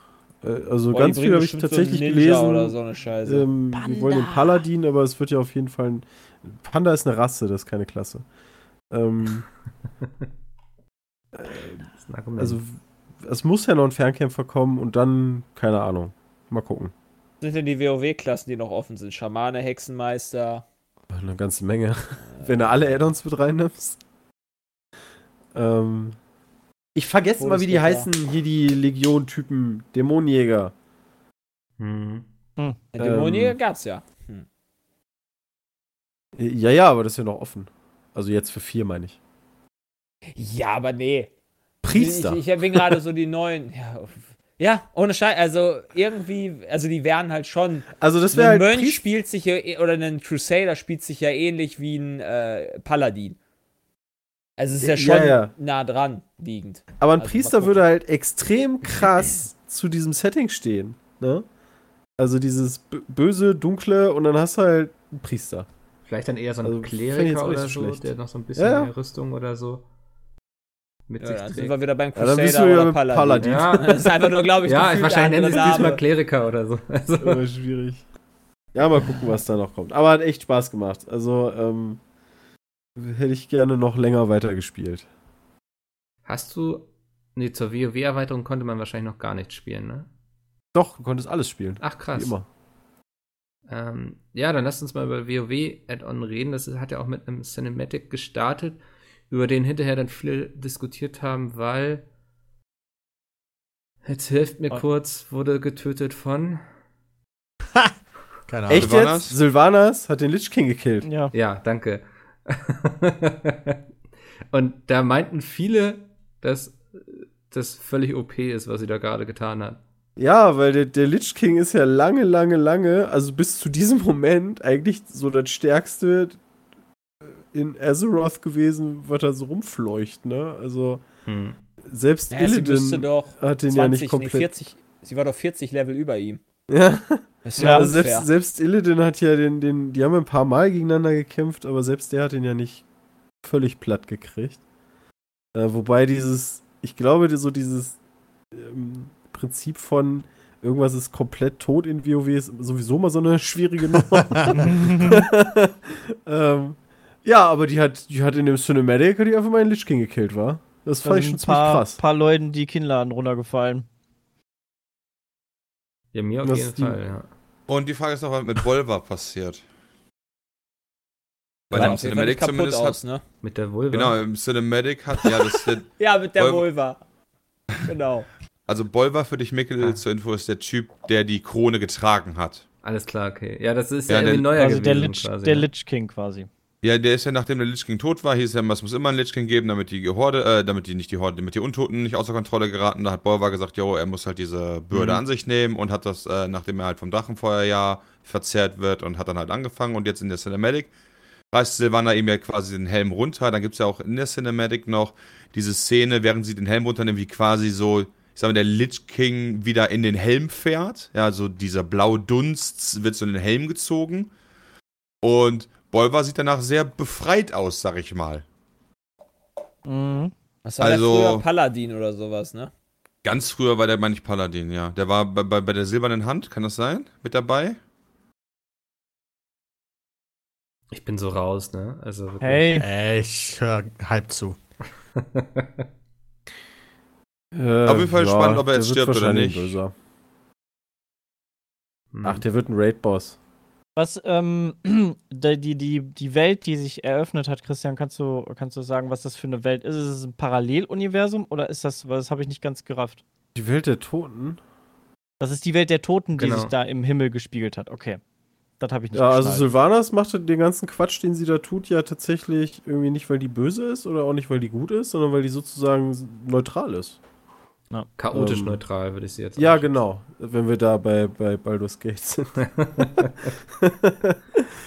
Äh, also Boah, ganz viel habe ich so tatsächlich Ninja gelesen. Oder so eine Scheiße. Ähm, wir wollen den Paladin, aber es wird ja auf jeden Fall ein. Panda ist eine Rasse, das ist keine Klasse. Ähm, Argument. also, es muss ja noch ein Fernkämpfer kommen und dann, keine Ahnung. Mal gucken. sind denn die WoW-Klassen, die noch offen sind? Schamane, Hexenmeister. Eine ganze Menge. Wenn du alle Add-ons mit reinnimmst. Ähm, ich vergesse mal, wie die heißen, hier die Legion-Typen. Dämonenjäger. Hm. Der Dämonenjäger Ähm, gab's ja. Hm. Ja, ja, aber das ist ja noch offen. Also jetzt für vier, meine ich. Ja, aber nee. Priester. Ich, ich bin gerade so die neuen. Ja, ja ohne Scheiß. Also irgendwie, also die wären halt schon. also das ein wäre halt Mönch Priester. spielt sich ja, eh- oder ein Crusader spielt sich ja ähnlich wie ein äh, Paladin. Also es ist ja Ja, schon ja. nah dran liegend. Aber ein Also Priester würde halt extrem krass zu diesem Setting stehen. Ne? Also dieses böse, dunkle und dann hast du halt einen Priester. Vielleicht dann eher so ein Also, Kleriker auch nicht oder so schlecht. der noch so ein bisschen Ja, ja. mehr Rüstung oder so mit Ja, sich dann sind trägt. wir wieder beim Ja, dann bist Crusader du ja oder mit Paladin. Paladin. Ja, Das ist einfach nur, glaube ich, ja wahrscheinlich nennen sie es diesmal. Kleriker oder so. Also, Aber schwierig. Ja, mal gucken, was da noch kommt. Aber hat echt Spaß gemacht. Also, ähm, hätte ich gerne noch länger weitergespielt. hast du. Nee, zur WoW-Erweiterung konnte man wahrscheinlich noch gar nicht spielen, ne? Doch, du konntest alles spielen. Ach krass. Wie immer. Ähm, ja, dann lasst uns mal über WoW-Add-on reden. Das hat ja auch mit einem Cinematic gestartet, über den hinterher dann viele diskutiert haben, weil. Jetzt hilft mir Oh. kurz, wurde getötet von. Keine Ahnung. Echt Sylvanas? jetzt? Sylvanas hat den Lich King gekillt. Ja. Ja, danke. Und da meinten viele, dass das völlig OP ist, was sie da gerade getan hat. Ja, weil der, der Lich King ist ja lange, lange, lange, also bis zu diesem Moment eigentlich so das stärkste in Azeroth gewesen, was da so rumfleucht, ne? Also Hm. selbst Ja, sie müsste Illidan doch hat den 20, ja nicht nee, komplett. 40, sie war doch 40 Level über ihm. Ja, ist Ja, ja, also selbst, selbst Illidan hat ja den, den, die haben ein paar Mal gegeneinander gekämpft, aber selbst der hat ihn ja nicht völlig platt gekriegt. Äh, wobei dieses, ich glaube, so dieses ähm, Prinzip von irgendwas ist komplett tot in WoW ist sowieso mal so eine schwierige Nummer. ähm, ja, aber die hat, die hat in dem Cinematic die einfach mal einen Lich King gekillt, war. Das Da fand ich sind schon ein ziemlich paar, krass. paar Leuten die Kinnladen runtergefallen. Ja, mir auf Das jeden die- Fall, ja. Und die Frage ist noch, was mit Volva passiert. Weil Sah im Cinematic zumindest hat. aus, ne? Mit der Vulva. Genau, im Cinematic hat ja das. Ja, mit der Volva- Vulva. Genau. Also Bolva für dich, Mikkel, Ah. zur Info ist der Typ, der die Krone getragen hat. Alles klar, okay. Ja, das ist Ja, ja, irgendwie der- neuer also der gewesen Lich, quasi. der ne? Lich King quasi. Ja, der ist ja, nachdem der Lich King tot war, hieß ja, es muss immer einen Lich King geben, damit die Horde, äh, damit die nicht die Horde, damit die Untoten nicht außer Kontrolle geraten. Da hat Bolva gesagt, jo, er muss halt diese Bürde Mhm. an sich nehmen und hat das, äh, nachdem er halt vom Drachenfeuerjahr verzehrt wird und hat dann halt angefangen und jetzt in der Cinematic reißt Silvana ihm ja quasi den Helm runter. Dann gibt es ja auch in der Cinematic noch diese Szene, während sie den Helm runternimmt, wie quasi so ich sag mal, der Lich King wieder in den Helm fährt. Ja, also dieser blaue Dunst wird so in den Helm gezogen. Und Bolvar sieht danach sehr befreit aus, sag ich mal. Mhm. Das war Also- der früher Paladin oder sowas, ne? Ganz früher war der, meine ich, Paladin, ja. Der war bei, bei, bei der silbernen Hand, kann das sein? Mit dabei? Ich bin so raus, ne? Also wirklich. Hey, Ey, ich höre halb zu. Äh, Auf jeden Fall spannend, ob er jetzt stirbt oder nicht. Böser. Hm. Ach, der wird ein Raid-Boss. Was, ähm, die, die, die, Welt, die sich eröffnet hat, Christian, kannst du, kannst du sagen, was das für eine Welt ist? Ist es ein Paralleluniversum oder ist das, das habe ich nicht ganz gerafft. Die Welt der Toten? Das ist die Welt der Toten, die Genau. sich da im Himmel gespiegelt hat. Okay. Das habe ich nicht Ja, also. Sylvanas macht den ganzen Quatsch, den sie da tut, ja tatsächlich irgendwie nicht, weil die böse ist oder auch nicht, weil die gut ist, sondern weil die sozusagen neutral ist. Chaotisch ähm, neutral, würde ich sie jetzt Ja, genau. Wenn wir da bei, bei Baldur's Gate sind.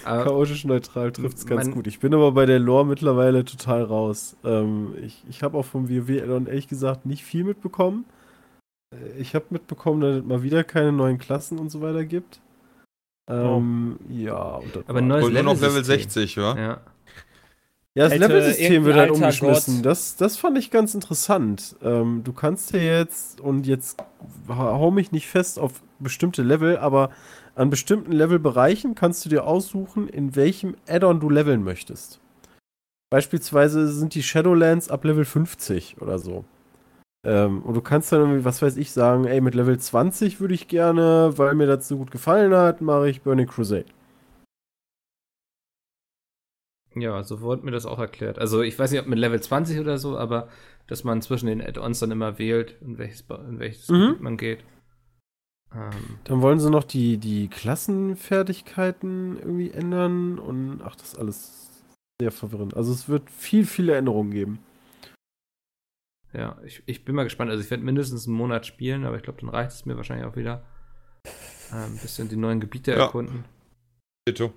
Aber Chaotisch neutral trifft es ganz gut. Ich bin aber bei der Lore mittlerweile total raus. Ähm, ich ich habe auch vom WoW Addon ehrlich gesagt nicht viel mitbekommen. Äh, Ich habe mitbekommen, dass es mal wieder keine neuen Klassen und so weiter gibt. Ähm, ja, und das Aber neues Und nur noch Level Level-System. 60, wa? ja. Ja, das Level-System wird halt alter umgeschmissen. Gott. Das, das fand ich ganz interessant. Ähm, du kannst ja jetzt, und jetzt ha- hau mich nicht fest auf bestimmte Level, aber an bestimmten Levelbereichen kannst du dir aussuchen, in welchem Add-on du leveln möchtest. Beispielsweise sind die Shadowlands ab Level 50 oder so. Ähm, und du kannst dann irgendwie, was weiß ich, sagen, ey, mit Level 20 würde ich gerne, weil mir das so gut gefallen hat, mache ich Burning Crusade. Ja, so wurde mir das auch erklärt. Also ich weiß nicht, ob mit Level 20 oder so, aber dass man zwischen den Add-ons dann immer wählt, in welches, in welches Mhm. Gebiet man geht. Ähm, Dann wollen sie noch die, die Klassenfertigkeiten irgendwie ändern und ach, das ist alles sehr verwirrend. Also es wird viel, viele Änderungen geben. ja, ich, ich bin mal gespannt. Also ich werde mindestens einen Monat spielen, aber ich glaube, dann reicht es mir wahrscheinlich auch wieder. Ähm, ein bisschen die neuen Gebiete Ja. erkunden. Ditto.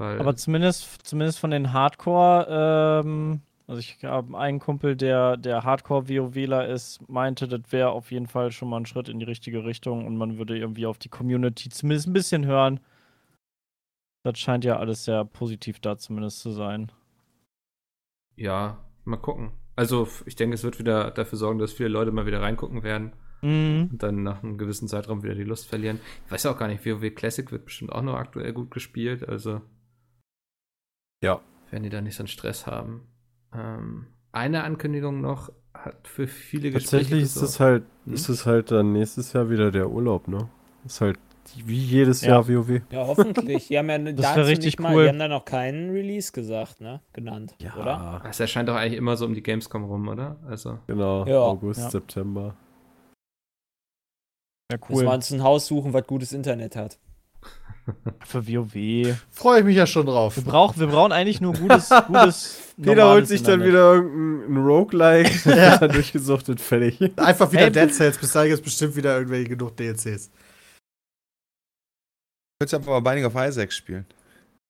Weil, Aber zumindest, zumindest von den Hardcore, ähm, also ich habe einen Kumpel, der, der Hardcore-WoWler ist, meinte, das wäre auf jeden Fall schon mal ein Schritt in die richtige Richtung und man würde irgendwie auf die Community zumindest ein bisschen hören. Das scheint ja alles sehr positiv da zumindest zu sein. ja, mal gucken. Also ich denke, es wird wieder dafür sorgen, dass viele Leute mal wieder reingucken werden Mhm. und dann nach einem gewissen Zeitraum wieder die Lust verlieren. Ich weiß auch gar nicht, WoW Classic wird bestimmt auch noch aktuell gut gespielt, also Ja. werden die da nicht so einen Stress haben. Ähm, eine Ankündigung noch hat für viele Gespräche Tatsächlich ist es halt, Hm? ist es halt dann nächstes Jahr wieder der Urlaub, ne? Ist halt wie jedes Ja. Jahr WoW. Ja, hoffentlich. Die haben ja Das dazu richtig nicht mal, cool. die haben da noch keinen Release gesagt, ne? Genannt, oder? Es erscheint doch eigentlich immer so um die Gamescom rum, oder? Also, genau. Ja. August, Ja. September. Ja, Müssen cool. wir uns ein Haus suchen, was gutes Internet hat. Für WoW. Freue ich mich ja schon drauf. Wir, brauch, wir brauchen eigentlich nur gutes, gutes Peter holt sich dann wieder irgendein ein Roguelike, Ja. dann durchgesuchtet, fertig. Einfach wieder Hey, Dead Cells. Bis dahin gibt es bestimmt wieder irgendwelche genug DLCs. Könntest du einfach mal Binding of Isaac spielen.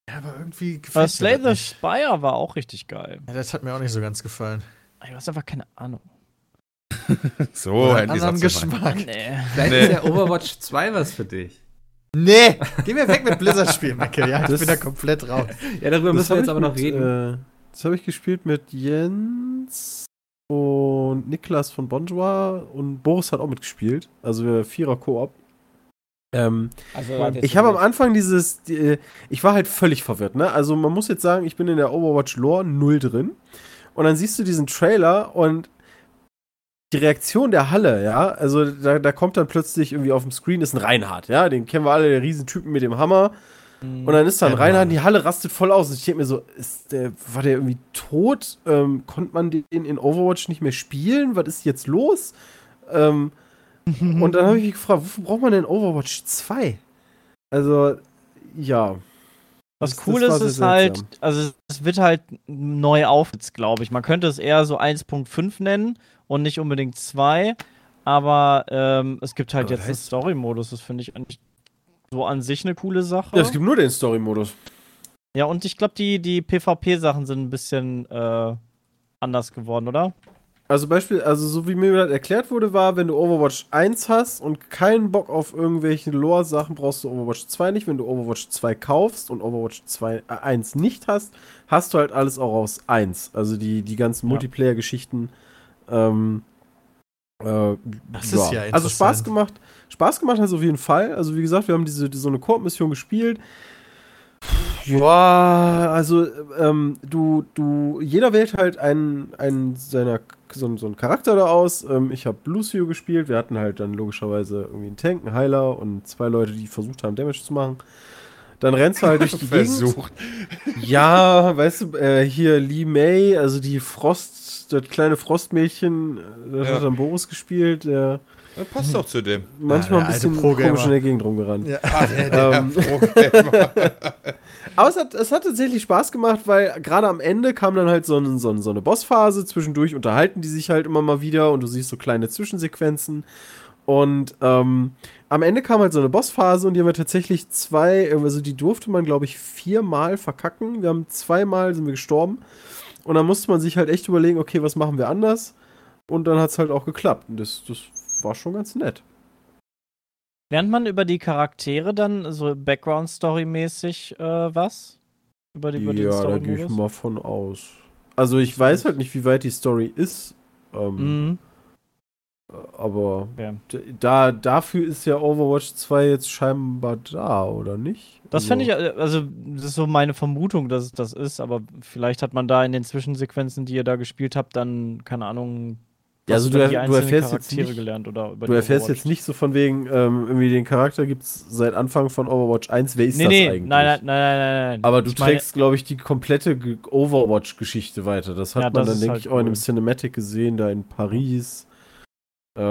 Ja, aber irgendwie Aber gefällt mir Slay the nicht. Spire war auch richtig geil. Ja, das hat mir auch nicht so ganz gefallen. Du hast einfach keine Ahnung. So, endlich anderen. Geschmack. Nee. vielleicht Nee. ist ja Overwatch 2 was für dich. Nee, geh mir weg mit Blizzard-Spielen, Michael. Ja, ich Das- bin da komplett raus. Ja, darüber müssen wir jetzt ich aber noch mit, reden. Äh, das habe ich gespielt mit Jens und Niklas von Bonjour und Boris hat auch mitgespielt. Also wir Vierer Koop. Ähm, Also, ich habe am Anfang dieses, die, äh, ich war halt völlig verwirrt, ne? Also man muss jetzt sagen, ich bin in der Overwatch Lore null drin. Und dann siehst du diesen Trailer und die Reaktion der Halle, ja, also da, da kommt dann plötzlich irgendwie auf dem Screen ist ein Reinhard, ja, den kennen wir alle, der Riesentypen mit dem Hammer. Und dann ist da ein Genau. Reinhard die Halle rastet voll aus. Und ich denke mir so, ist der, war der irgendwie tot? Ähm, konnte man den in Overwatch nicht mehr spielen? Was ist jetzt los? Ähm, und dann habe ich mich gefragt, wofür braucht man denn Overwatch 2? Also, ja. Was Das- cool das ist, ist halt, seltsam. also es wird halt neu aufgesetzt, glaube ich. Man könnte es eher so 1.5 nennen und nicht unbedingt 2. Aber ähm, es gibt halt Aber jetzt einen Story-Modus. Das finde ich eigentlich so an sich eine coole Sache. Ja, es gibt nur den Story-Modus. Ja, und ich glaube, die, die PvP-Sachen sind ein bisschen äh, anders geworden, oder? Also Beispiel, also so wie mir das erklärt wurde, war, wenn du Overwatch 1 hast und keinen Bock auf irgendwelche Lore-Sachen, brauchst du Overwatch 2 nicht. Wenn du Overwatch 2 kaufst und Overwatch 2, äh, 1 nicht hast, hast du halt alles auch aus 1. Also die, die ganzen Ja. Multiplayer-Geschichten. Ähm, äh, Das ist ja Also Spaß interessant. gemacht. Spaß gemacht hat es auf jeden Fall. Also wie gesagt, wir haben diese, so eine Koop-Mission gespielt. Ja, also ähm, du, du, jeder wählt halt einen, einen seiner, so, so einen Charakter da aus. Ähm, ich habe Lucio gespielt. Wir hatten halt dann logischerweise irgendwie einen Tank, einen Heiler und zwei Leute, die versucht haben, Damage zu machen. Dann rennst du halt durch die Gegend. Versucht. Ja, weißt du, äh, hier Lee May, also die Frost, das kleine Frostmädchen, äh, das Ja. hat dann Boris gespielt, der Das passt doch zu dem. manchmal der ein alte bisschen komisch in der Gegend rumgerannt. Ja. Ah, der, der Ähm. Aber es hat, es hat tatsächlich Spaß gemacht, weil gerade am Ende kam dann halt so, ein, so, ein, so eine Bossphase. Zwischendurch unterhalten die sich halt immer mal wieder und du siehst so kleine Zwischensequenzen. Und ähm, am Ende kam halt so eine Bossphase und die haben wir tatsächlich zwei, also die durfte man, glaube ich, viermal verkacken. Wir haben zweimal sind wir gestorben. Und dann musste man sich halt echt überlegen, okay, was machen wir anders? Und dann hat es halt auch geklappt. Und das, das war schon ganz nett. Lernt man über die Charaktere dann so Background-Story-mäßig äh, was? Über, die, über ja, da gehe ich mal von aus. Also ich weiß halt nicht, wie weit die Story ist. Ähm, Mhm. Aber d- da, dafür ist ja Overwatch 2 jetzt scheinbar da, oder nicht? Das Also- fände ich, äh, also das ist so meine Vermutung, dass es das ist, aber vielleicht hat man da in den Zwischensequenzen, die ihr da gespielt habt, dann, keine Ahnung, Ja, also du er- du erfährst jetzt nicht- gelernt oder über Du erfährst jetzt nicht so von wegen, ähm, irgendwie den Charakter gibt es seit Anfang von Overwatch 1. Wer ist Nee, das nee, eigentlich? nein, nein, nein, nein, nein. Aber du Ich trägst, glaube ich, die komplette Ge- Overwatch-Geschichte weiter. Das hat Ja, man das dann, denke halt ich, auch in cool. einem Cinematic gesehen, da in Paris. Äh,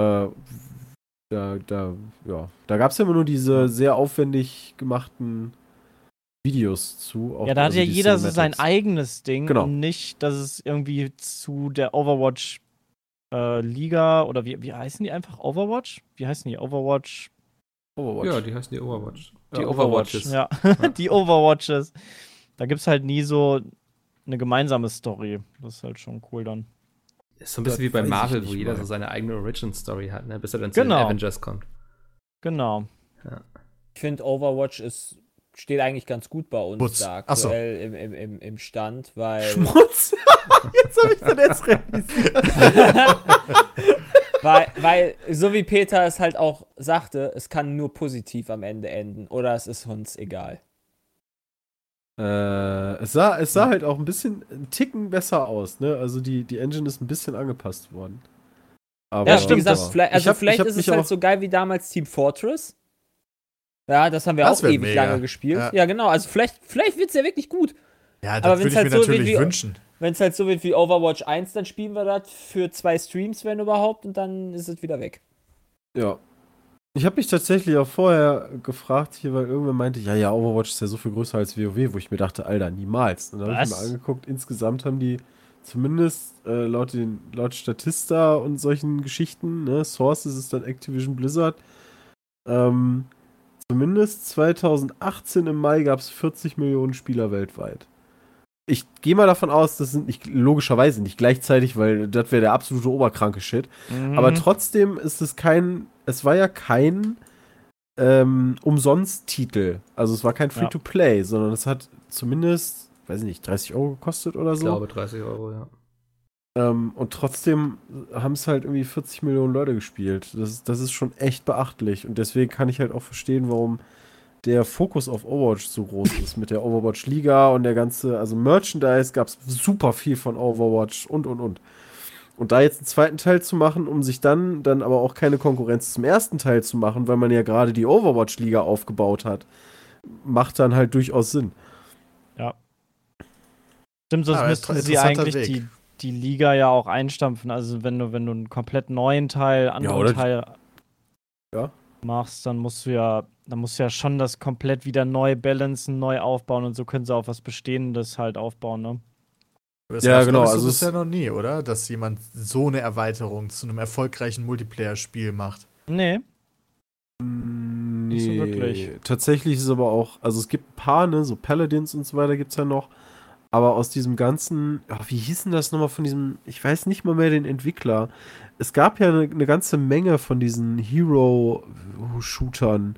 da, da, ja. Da gab es ja immer nur diese sehr aufwendig gemachten Videos zu. Ja, da hat also ja die jeder so sein eigenes Ding Genau. und nicht, dass es irgendwie zu der Overwatch äh, Liga oder wie, wie heißen die einfach? Overwatch? Wie heißen die? Overwatch? Overwatch. Ja, die heißen die Overwatch. Die Ja, Overwatch. Overwatches. Ja, die Overwatches. Da gibt es halt nie so eine gemeinsame Story. Das ist halt schon cool dann. Ist so ein bisschen Das wie bei Marvel, wo jeder mal. so seine eigene Origin-Story hat, ne? bis er dann zu Genau. den Avengers kommt. Genau. Ich finde, Overwatch ist, steht eigentlich ganz gut bei uns Putz. da Ach so. aktuell im, im, im, im Stand, weil, Schmutz. Jetzt habe ich dann erst realisiert. weil, weil, so wie Peter es halt auch sagte, es kann nur positiv am Ende enden oder es ist uns egal. Äh, es sah, es sah halt auch ein bisschen einen Ticken besser aus, ne? Also die, die Engine ist ein bisschen angepasst worden. Aber, Ja, stimmt. Wie gesagt, vielleicht, also hab- vielleicht ist es halt so geil wie damals Team Fortress. Ja, das haben wir Das auch ewig mega. lange gespielt. Ja. Ja, genau. Also vielleicht, vielleicht wird es ja wirklich gut. Ja, Aber das wenn's würde ich halt mir so wird natürlich wie- wünschen. Wenn es halt so wird wie Overwatch 1, dann spielen wir das für zwei Streams, wenn überhaupt, und dann ist es wieder weg. Ja. Ich habe mich tatsächlich auch vorher gefragt, hier, weil irgendwer meinte, ja, ja, Overwatch ist ja so viel größer als WoW, wo ich mir dachte, Alter, niemals. Und dann habe ich mir angeguckt, insgesamt haben die zumindest äh, laut, den, laut Statista und solchen Geschichten, ne, Sources ist dann Activision Blizzard, ähm, zumindest 2018 im Mai gab es 40 Millionen Spieler weltweit. Ich gehe mal davon aus, das sind nicht logischerweise nicht gleichzeitig, weil das wäre der absolute oberkranke Shit. Mhm. Aber trotzdem ist es kein, es war ja kein ähm, Umsonst-Titel. Also es war kein Ja. Free-to-Play, sondern es hat zumindest, weiß ich nicht, 30 Euro gekostet oder Ich so. glaube 30 Euro, ja. Ähm, und trotzdem haben es halt irgendwie 40 Millionen Leute gespielt. Das, ist- das ist schon echt beachtlich. Und deswegen kann ich halt auch verstehen, warum der Fokus auf Overwatch so groß ist. Mit der Overwatch-Liga und der ganze, also Merchandise gab es super viel von Overwatch und und und. Und da jetzt einen zweiten Teil zu machen, um sich dann, dann aber auch keine Konkurrenz zum ersten Teil zu machen, weil man ja gerade die Overwatch-Liga aufgebaut hat, macht dann halt durchaus Sinn. Stimmt, sonst Aber müssten sie eigentlich Weg. die, die Liga ja auch einstampfen. Also wenn du, wenn du einen komplett neuen Teil, anderen oder- Teil Ja. machst, dann musst du ja, dann musst du ja schon das komplett wieder neu balancen, neu aufbauen und so können sie auf was Bestehendes halt aufbauen, ne? Das Ja, genau, also so es- bisher noch nie, oder? Dass jemand so eine Erweiterung zu einem erfolgreichen Multiplayer-Spiel macht. Nee. Nicht so wirklich. Tatsächlich ist es aber auch, also es gibt ein paar, ne, so Paladins und so weiter gibt es ja noch. Aber aus diesem ganzen, ach, wie hieß denn das nochmal von diesem, ich weiß nicht mal mehr den Entwickler. Es gab ja eine, eine ganze Menge von diesen Hero-Shootern.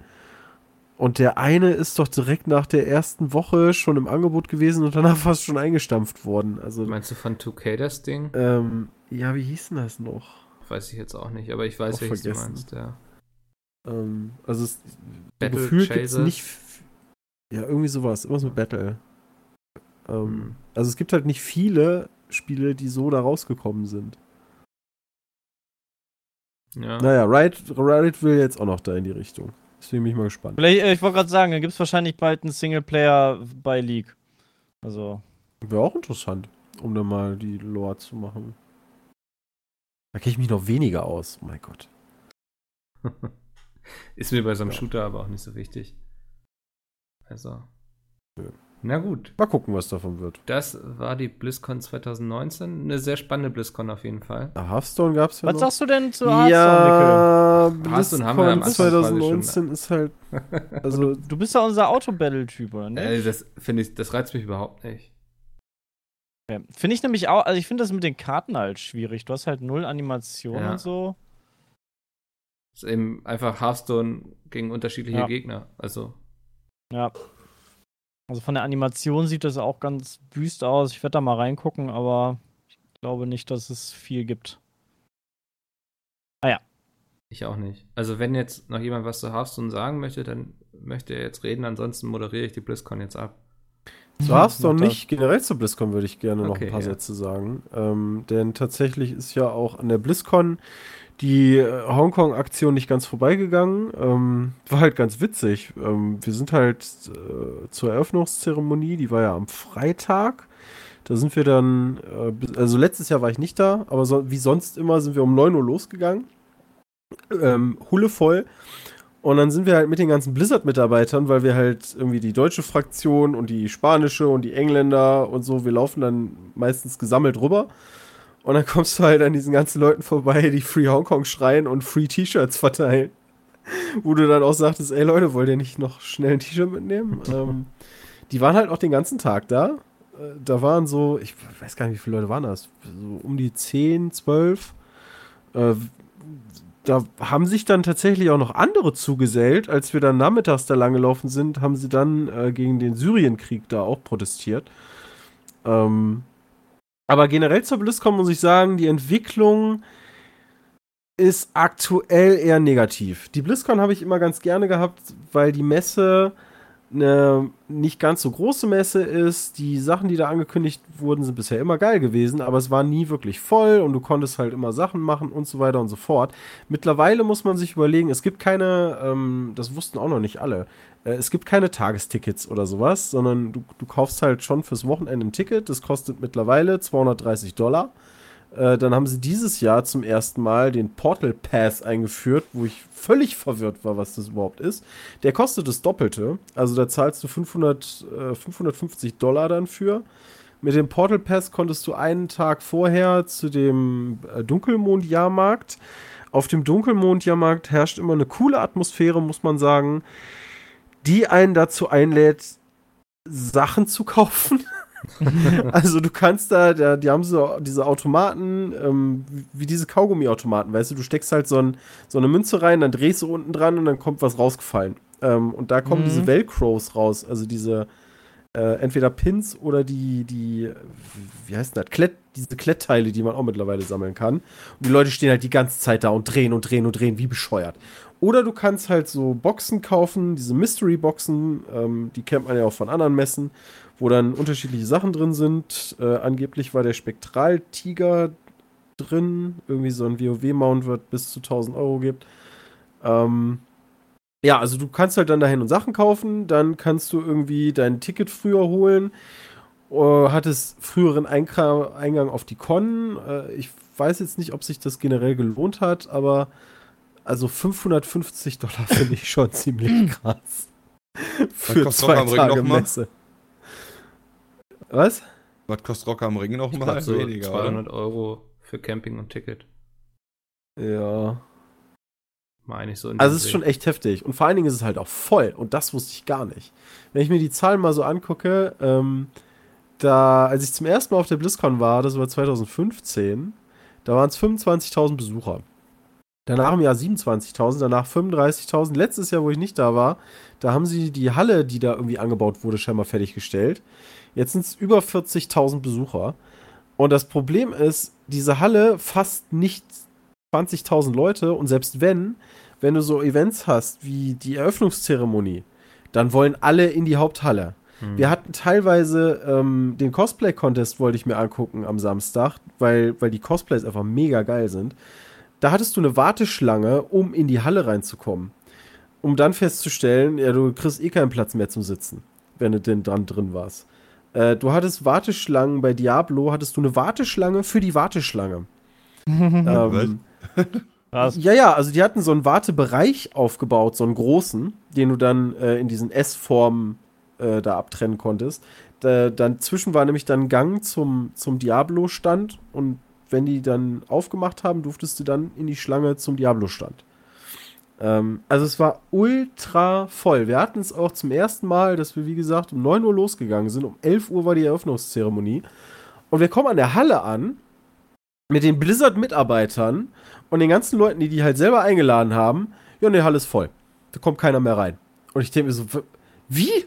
Und der eine ist doch direkt nach der ersten Woche schon im Angebot gewesen und danach fast schon eingestampft worden. Also, Meinst du von 2K das Ding? ähm, ja, wie hieß denn das noch? Weiß ich jetzt auch nicht, aber ich weiß, welches du meinst, ja. Ähm, also es, Battle gefühlt gibt es nicht. Ja, irgendwie sowas. Irgendwas mit Battle. Ähm, Hm. Also es gibt halt nicht viele Spiele, die so da rausgekommen sind. Ja. Naja, Riot, Riot will jetzt auch noch da in die Richtung. Deswegen bin ich mal gespannt. Vielleicht, äh, ich wollte gerade sagen, da gibt es wahrscheinlich bald einen Singleplayer bei League. Also, Wäre auch interessant, um da mal die Lore zu machen. Da kenne ich mich noch weniger aus. Oh mein Gott. Ist mir bei so einem Ja. Shooter aber auch nicht so wichtig. Also. Nö. Na gut. Mal gucken, was davon wird. Das war die BlizzCon 2019. Eine sehr spannende BlizzCon auf jeden Fall. Ah, Hearthstone gab es ja was noch. sagst du denn zu Hearthstone, ja, Hearthstone haben wir am BlizzCon Anfang quasi 2019 ist halt, Nickel? also Du bist ja unser Auto-Battle-Typ, oder ne? Äh, das finde ich, das reizt mich überhaupt nicht. Okay. Finde ich nämlich auch, also ich finde das mit den Karten halt schwierig. Du hast halt null Animation Ja. und so. Ist eben einfach Hearthstone gegen unterschiedliche Ja. Gegner. Also, Ja. Also von der Animation sieht das auch ganz wüst aus. Ich werde da mal reingucken, aber ich glaube nicht, dass es viel gibt. ich auch nicht. Also, wenn jetzt noch jemand was zu Hearthstone sagen möchte, dann möchte er jetzt reden. Ansonsten moderiere ich die BlizzCon jetzt ab. Zu Hearthstone Mach das. nicht, generell zu BlizzCon würde ich gerne noch Okay, ein paar ja. Sätze sagen. Ähm, denn tatsächlich ist ja auch an der BlizzCon die äh, Hongkong-Aktion nicht ganz vorbeigegangen. Ähm, war halt ganz witzig. Ähm, wir sind halt äh, zur Eröffnungszeremonie, die war ja am Freitag. Da sind wir dann, äh, also letztes Jahr war ich nicht da, aber so, wie sonst immer sind wir um 9 Uhr losgegangen. Ähm, Hulle voll. Und dann sind wir halt mit den ganzen Blizzard-Mitarbeitern, weil wir halt irgendwie die deutsche Fraktion und die spanische und die Engländer und so, wir laufen dann meistens gesammelt rüber. Und dann kommst du halt an diesen ganzen Leuten vorbei, die Free Hongkong schreien und Free T-Shirts verteilen. Wo du dann auch sagtest, ey Leute, wollt ihr nicht noch schnell ein T-Shirt mitnehmen? ähm, die waren halt auch den ganzen Tag da. Äh, Da waren so, ich weiß gar nicht, wie viele Leute waren das? So um die 10, 12. Äh, da haben sich dann tatsächlich auch noch andere zugesellt. Als wir dann nachmittags da lang gelaufen sind, haben sie dann äh, gegen den Syrienkrieg da auch protestiert. Ähm, aber generell zur BlizzCon muss ich sagen, die Entwicklung ist aktuell eher negativ. Die BlizzCon habe ich immer ganz gerne gehabt, weil die Messe eine nicht ganz so große Messe ist. Die Sachen, die da angekündigt wurden, sind bisher immer geil gewesen, aber es war nie wirklich voll und du konntest halt immer Sachen machen und so weiter und so fort. Mittlerweile muss man sich überlegen, es gibt keine, ähm, das wussten auch noch nicht alle, es gibt keine Tagestickets oder sowas, sondern du, du kaufst halt schon fürs Wochenende ein Ticket, das kostet mittlerweile 230 Dollar. Äh, dann haben sie dieses Jahr zum ersten Mal den Portal Pass eingeführt, wo ich völlig verwirrt war, was das überhaupt ist. Der kostet das Doppelte. Also da zahlst du 500, äh, 550 Dollar dann für. Mit dem Portal Pass konntest du einen Tag vorher zu dem äh, Dunkelmond-Jahrmarkt. Auf dem Dunkelmond-Jahrmarkt herrscht immer eine coole Atmosphäre, muss man sagen, die einen dazu einlädt, Sachen zu kaufen. also du kannst da, da, die haben so diese Automaten, ähm, wie, diese Kaugummi-Automaten, weißt du, du steckst halt so, ein, so eine Münze rein, dann drehst du unten dran und dann kommt was rausgefallen. Ähm, und da kommen Mhm. diese Velcros raus, also diese äh, entweder Pins oder die, die, wie heißt das, Klett, diese Klettteile, die man auch mittlerweile sammeln kann. Und die Leute stehen halt die ganze Zeit da und drehen und drehen und drehen, wie bescheuert. Oder du kannst halt so Boxen kaufen, diese Mystery-Boxen, ähm, die kennt man ja auch von anderen Messen, wo dann unterschiedliche Sachen drin sind. Äh, angeblich war der Spektraltiger drin, irgendwie so ein WoW-Mount, was bis zu 1000 Euro gibt. Ähm, ja, also du kannst halt dann dahin und Sachen kaufen, dann kannst du irgendwie dein Ticket früher holen, äh, hattest früheren Einkra Eingang auf die Con. Äh, ich weiß jetzt nicht, ob sich das generell gelohnt hat, aber also 550 Dollar finde ich schon ziemlich krass. Für kostet zwei Rock am Ring Tage? Messe. Was? Was kostet Rock am Ring noch Ich mal? glaub, so Weniger, oder? 200 Euro für Camping und Ticket. Ja. Meine ich so. in Also es ist schon echt heftig. Und vor allen Dingen ist es halt auch voll. Und das wusste ich gar nicht. Wenn ich mir die Zahlen mal so angucke, ähm, da, als ich zum ersten Mal auf der BlizzCon war, das war 2015, da waren es 25.000 Besucher. Danach im Jahr 27.000, danach 35.000. Letztes Jahr, wo ich nicht da war, da haben sie die Halle, die da irgendwie angebaut wurde, scheinbar fertiggestellt. Jetzt sind es über 40.000 Besucher. Und das Problem ist, diese Halle fasst nicht 20.000 Leute und selbst wenn, wenn du so Events hast wie die Eröffnungszeremonie, dann wollen alle in die Haupthalle. Wir hatten teilweise ähm, den Cosplay-Contest, wollte ich mir angucken am Samstag, weil, weil die Cosplays einfach mega geil sind. Da hattest du eine Warteschlange, um in die Halle reinzukommen. Um dann festzustellen, ja, du kriegst eh keinen Platz mehr zum Sitzen, wenn du denn dran drin warst. Äh, du hattest Warteschlangen bei Diablo, hattest du eine Warteschlange für die Warteschlange. ähm, ja, ja, also die hatten so einen Wartebereich aufgebaut, so einen großen, den du dann äh, in diesen S-Formen äh, da abtrennen konntest. Da, dann zwischen war nämlich dann ein Gang zum, zum Diablo-Stand und wenn die dann aufgemacht haben, durftest du dann in die Schlange zum Diablo-Stand. Ähm, also es war ultra voll. Wir hatten es auch zum ersten Mal, dass wir, wie gesagt, um 9 Uhr losgegangen sind. Um 11 Uhr war die Eröffnungszeremonie. Und wir kommen an der Halle an mit den Blizzard-Mitarbeitern und den ganzen Leuten, die die halt selber eingeladen haben. Ja, und die Halle ist voll. Da kommt keiner mehr rein. Und ich denke mir so, wie?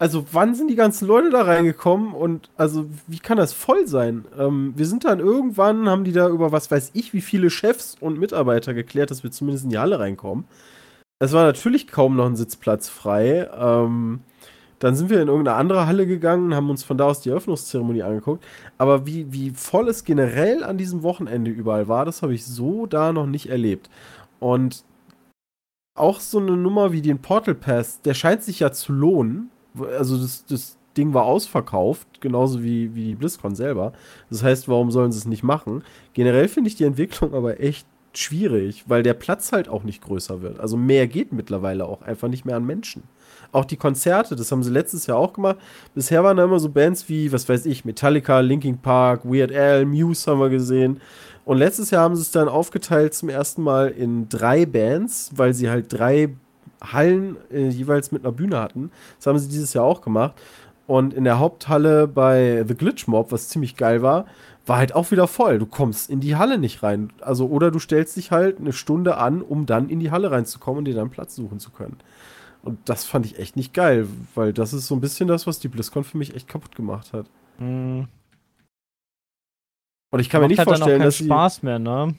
Also, wann sind die ganzen Leute da reingekommen und also, wie kann das voll sein? Ähm, wir sind dann irgendwann, haben die da über was weiß ich, wie viele Chefs und Mitarbeiter geklärt, dass wir zumindest in die Halle reinkommen. Es war natürlich kaum noch ein Sitzplatz frei. Ähm, dann sind wir in irgendeine andere Halle gegangen, haben uns von da aus die Eröffnungszeremonie angeguckt. Aber wie, wie voll es generell an diesem Wochenende überall war, das habe ich so da noch nicht erlebt. Und auch so eine Nummer wie den Portal Pass, der scheint sich ja zu lohnen. Also das, das Ding war ausverkauft, genauso wie, wie die BlizzCon selber. Das heißt, warum sollen sie es nicht machen? Generell finde ich die Entwicklung aber echt schwierig, weil der Platz halt auch nicht größer wird. Also mehr geht mittlerweile auch einfach nicht mehr an Menschen. Auch die Konzerte, das haben sie letztes Jahr auch gemacht. Bisher waren da immer so Bands wie, was weiß ich, Metallica, Linkin Park, Weird Al, Muse haben wir gesehen. Und letztes Jahr haben sie es dann aufgeteilt zum ersten Mal in drei Bands, weil sie halt drei Hallen äh, jeweils mit einer Bühne hatten. Das haben sie dieses Jahr auch gemacht. Und in der Haupthalle bei The Glitch Mob, was ziemlich geil war, war halt auch wieder voll. Du kommst in die Halle nicht rein. Also, oder du stellst dich halt eine Stunde an, um dann in die Halle reinzukommen und dir dann Platz suchen zu können. Und das fand ich echt nicht geil, weil das ist so ein bisschen das, was die BlizzCon für mich echt kaputt gemacht hat. Hm. Und ich kann mir Macht nicht halt vorstellen, dass Spaß mehr, ne?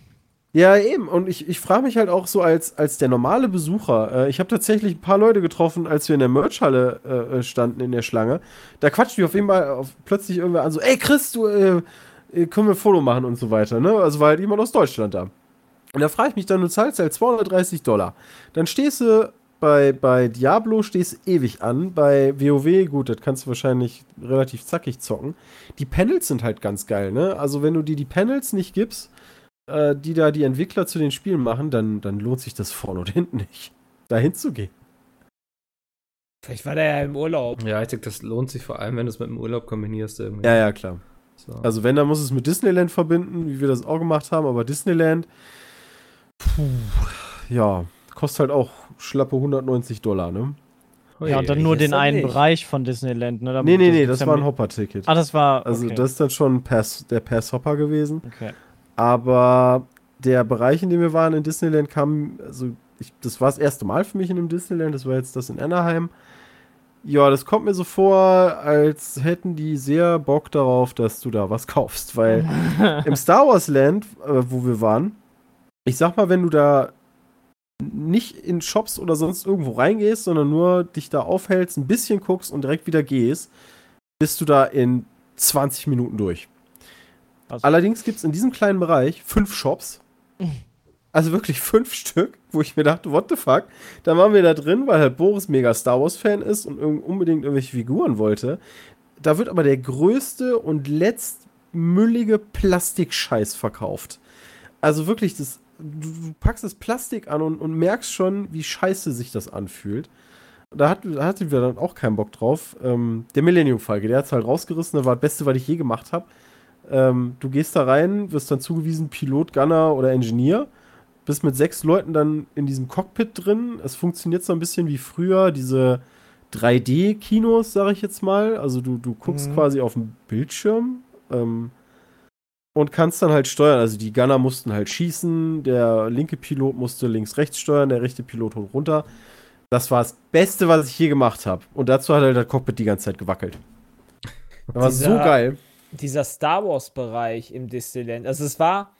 Ja, eben. Und ich, ich frage mich halt auch so als, als der normale Besucher. Äh, ich habe tatsächlich ein paar Leute getroffen, als wir in der Merchhalle äh, äh, standen in der Schlange. Da quatscht mich auf jeden Fall auf, plötzlich irgendwer an, so, ey Chris, du, äh, äh, können wir ein Foto machen und so weiter. Ne? Also war halt jemand aus Deutschland da. Und da frage ich mich dann, du zahlst halt 230 Dollar. Dann stehst du bei, bei Diablo stehst ewig an. Bei WoW, gut, das kannst du wahrscheinlich relativ zackig zocken. Die Panels sind halt ganz geil, ne? Also wenn du dir die Panels nicht gibst, äh, die da die Entwickler zu den Spielen machen, dann, dann lohnt sich das vorne und hinten nicht, da hinzugehen. Vielleicht war der ja im Urlaub. Ja, ich denke, das lohnt sich vor allem, wenn du es mit dem Urlaub kombinierst irgendwie. Ja, ja, klar. So. Also wenn, dann muss es mit Disneyland verbinden, wie wir das auch gemacht haben, aber Disneyland, puh, ja, kostet halt auch schlappe 190 Dollar, ne? Ja, und dann nur den einen nicht. Bereich von Disneyland, ne? Da- Nee, nee, nee, das ja war ein Hopper-Ticket. Ah, das war. Also okay. das ist dann schon Pass, der Pass-Hopper gewesen. okay. Aber der Bereich, in dem wir waren in Disneyland, kam, also ich, das war das erste Mal für mich in einem Disneyland, das war jetzt das in Anaheim. Ja, das kommt mir so vor, als hätten die sehr Bock darauf, dass du da was kaufst, weil im Star Wars Land, äh, wo wir waren, ich sag mal, wenn du da nicht in Shops oder sonst irgendwo reingehst, sondern nur dich da aufhältst, ein bisschen guckst und direkt wieder gehst, bist du da in 20 Minuten durch. Also- Allerdings gibt es in diesem kleinen Bereich fünf Shops. Also wirklich fünf Stück, wo ich mir dachte, what the fuck? Da waren wir da drin, weil halt Boris mega Star Wars-Fan ist und unbedingt irgendwelche Figuren wollte. Da wird aber der größte und letztmüllige Plastikscheiß verkauft. Also wirklich, das, du, packst das Plastik an und, und merkst schon, wie scheiße sich das anfühlt. Da, hat, da hatten wir dann auch keinen Bock drauf. Ähm, der Millennium-Falke, der hat es halt rausgerissen, das war das Beste, was ich je gemacht habe. Ähm, du gehst da rein, wirst dann zugewiesen, Pilot, Gunner oder Engineer. Bist mit sechs Leuten dann in diesem Cockpit drin. Es funktioniert so ein bisschen wie früher, diese 3D-Kinos, sage ich jetzt mal. Also du, du guckst Mhm. quasi auf dem Bildschirm ähm, und kannst dann halt steuern. Also die Gunner mussten halt schießen, der linke Pilot musste links-rechts steuern, der rechte Pilot hoch runter. Das war das Beste, was ich je gemacht habe. Und dazu hat halt das Cockpit die ganze Zeit gewackelt. Das war so geil. Dieser Star Wars-Bereich im Disneyland. Also es war,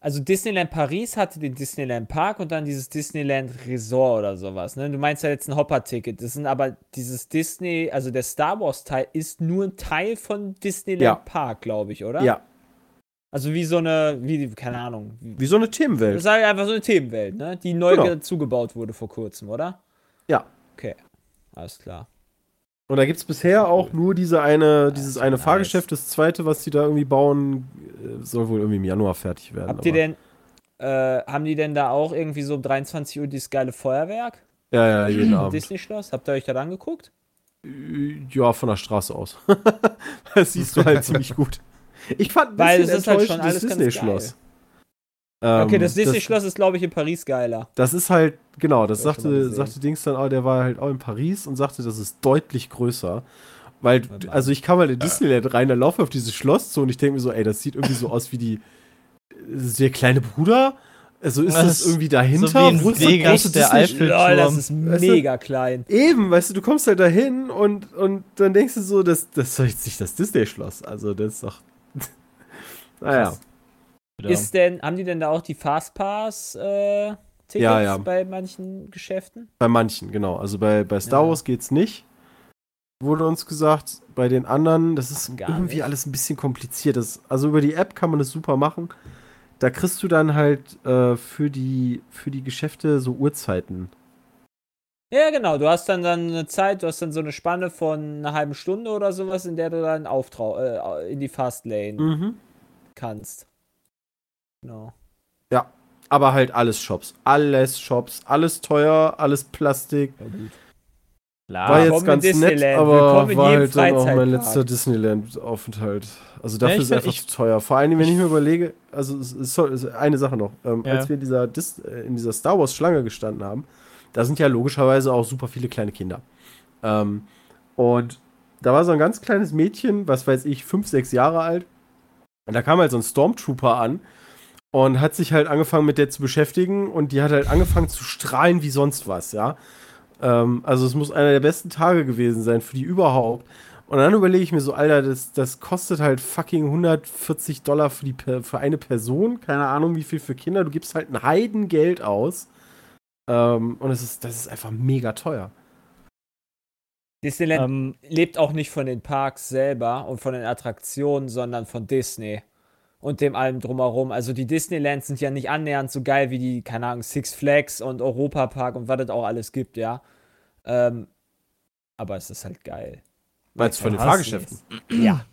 also Disneyland Paris hatte den Disneyland Park und dann dieses Disneyland Resort oder sowas. Ne? Du meinst ja jetzt ein Hopper-Ticket. Das sind aber dieses Disney, also der Star Wars-Teil ist nur ein Teil von Disneyland Ja. Park, glaube ich, oder? Ja, Also wie so eine, wie, keine Ahnung. Wie, so eine das Themenwelt. ist halt einfach so eine Themenwelt, ne? Die neu Genau. zugebaut wurde vor kurzem, oder? Ja. Okay. Alles klar. Und da gibt es bisher auch nur diese eine, dieses eine nice. Fahrgeschäft. Das zweite, was die da irgendwie bauen, äh, soll wohl irgendwie im Januar fertig werden. Habt ihr denn, äh, haben die denn da auch irgendwie so um 23 Uhr dieses geile Feuerwerk? Ja, ja, jeden Abend. Disney-Schloss? Habt ihr euch da angeguckt? Äh, Ja, von der Straße aus. das siehst du halt ziemlich gut. Ich fand ein Weil bisschen es ist halt schon alles das Okay, Ähm, das Disney-Schloss ist, glaube ich, in Paris geiler. Das ist halt, genau, das Hab sagte, sagte Dings dann auch, der war halt auch in Paris und sagte, das ist deutlich größer. Weil, also ich kam mal in Disneyland rein, da laufe ich auf dieses Schloss zu und ich denke mir so, ey, das sieht irgendwie so aus wie die, das ist der kleine Bruder. Also ist Das das, irgendwie dahinter? so wie in Wo ist das Vegas, große der Disney- Eiffel- Lol, das ist Weißt du? mega klein. Eben, weißt du, du kommst halt dahin und, und dann denkst du so, das, das ist jetzt nicht das Disney-Schloss. Also das ist doch. naja. Krass. Ist denn, haben die denn da auch die Fastpass-Tickets Ja, ja. bei manchen Geschäften? Bei manchen, genau. Also bei, bei Star Ja. Wars geht's nicht. Wurde uns gesagt. Bei den anderen, das ist Gar irgendwie nicht. alles ein bisschen kompliziert. Das, also über die App kann man das super machen. Da kriegst du dann halt äh, für, die, für die Geschäfte so Uhrzeiten. Ja, genau. Du hast dann, dann eine Zeit, du hast dann so eine Spanne von einer halben Stunde oder sowas, in der du dann auftrau äh, in die Fastlane Mhm. kannst. Genau. Aber halt alles Shops. Alles Shops. Alles teuer, alles Plastik. Ja, gut. Klar. war jetzt ganz nett, aber war halt dann auch mein letzter Disneyland-Aufenthalt. Also dafür Ja, ich ist es einfach ich- zu teuer. Vor allem, wenn ich mir überlege, also es ist, so- es ist eine Sache noch. Ähm, Ja. Als wir in dieser, Dis, äh, in dieser Star Wars-Schlange gestanden haben, da sind ja logischerweise auch super viele kleine Kinder. Ähm, und da war so ein ganz kleines Mädchen, was weiß ich, fünf, sechs Jahre alt. Und da kam halt so ein Stormtrooper an und hat sich halt angefangen mit der zu beschäftigen und die hat halt angefangen zu strahlen wie sonst was, ja. Ähm, also es muss einer der besten Tage gewesen sein für die überhaupt. Und dann überlege ich mir so, Alter, das, das kostet halt fucking 140 Dollar für, die, für eine Person. Keine Ahnung, wie viel für Kinder. Du gibst halt ein Heidengeld aus. Ähm, und es ist, das ist einfach mega teuer. Disneyland Ähm, lebt auch nicht von den Parks selber und von den Attraktionen, sondern von Disney und dem allem drumherum. Also die Disneylands sind ja nicht annähernd so geil wie die, keine Ahnung, Six Flags und Europa Park und was es auch alles gibt, ja. Ähm, aber es ist halt geil. Weil es von den Fahrgeschäften. Ja.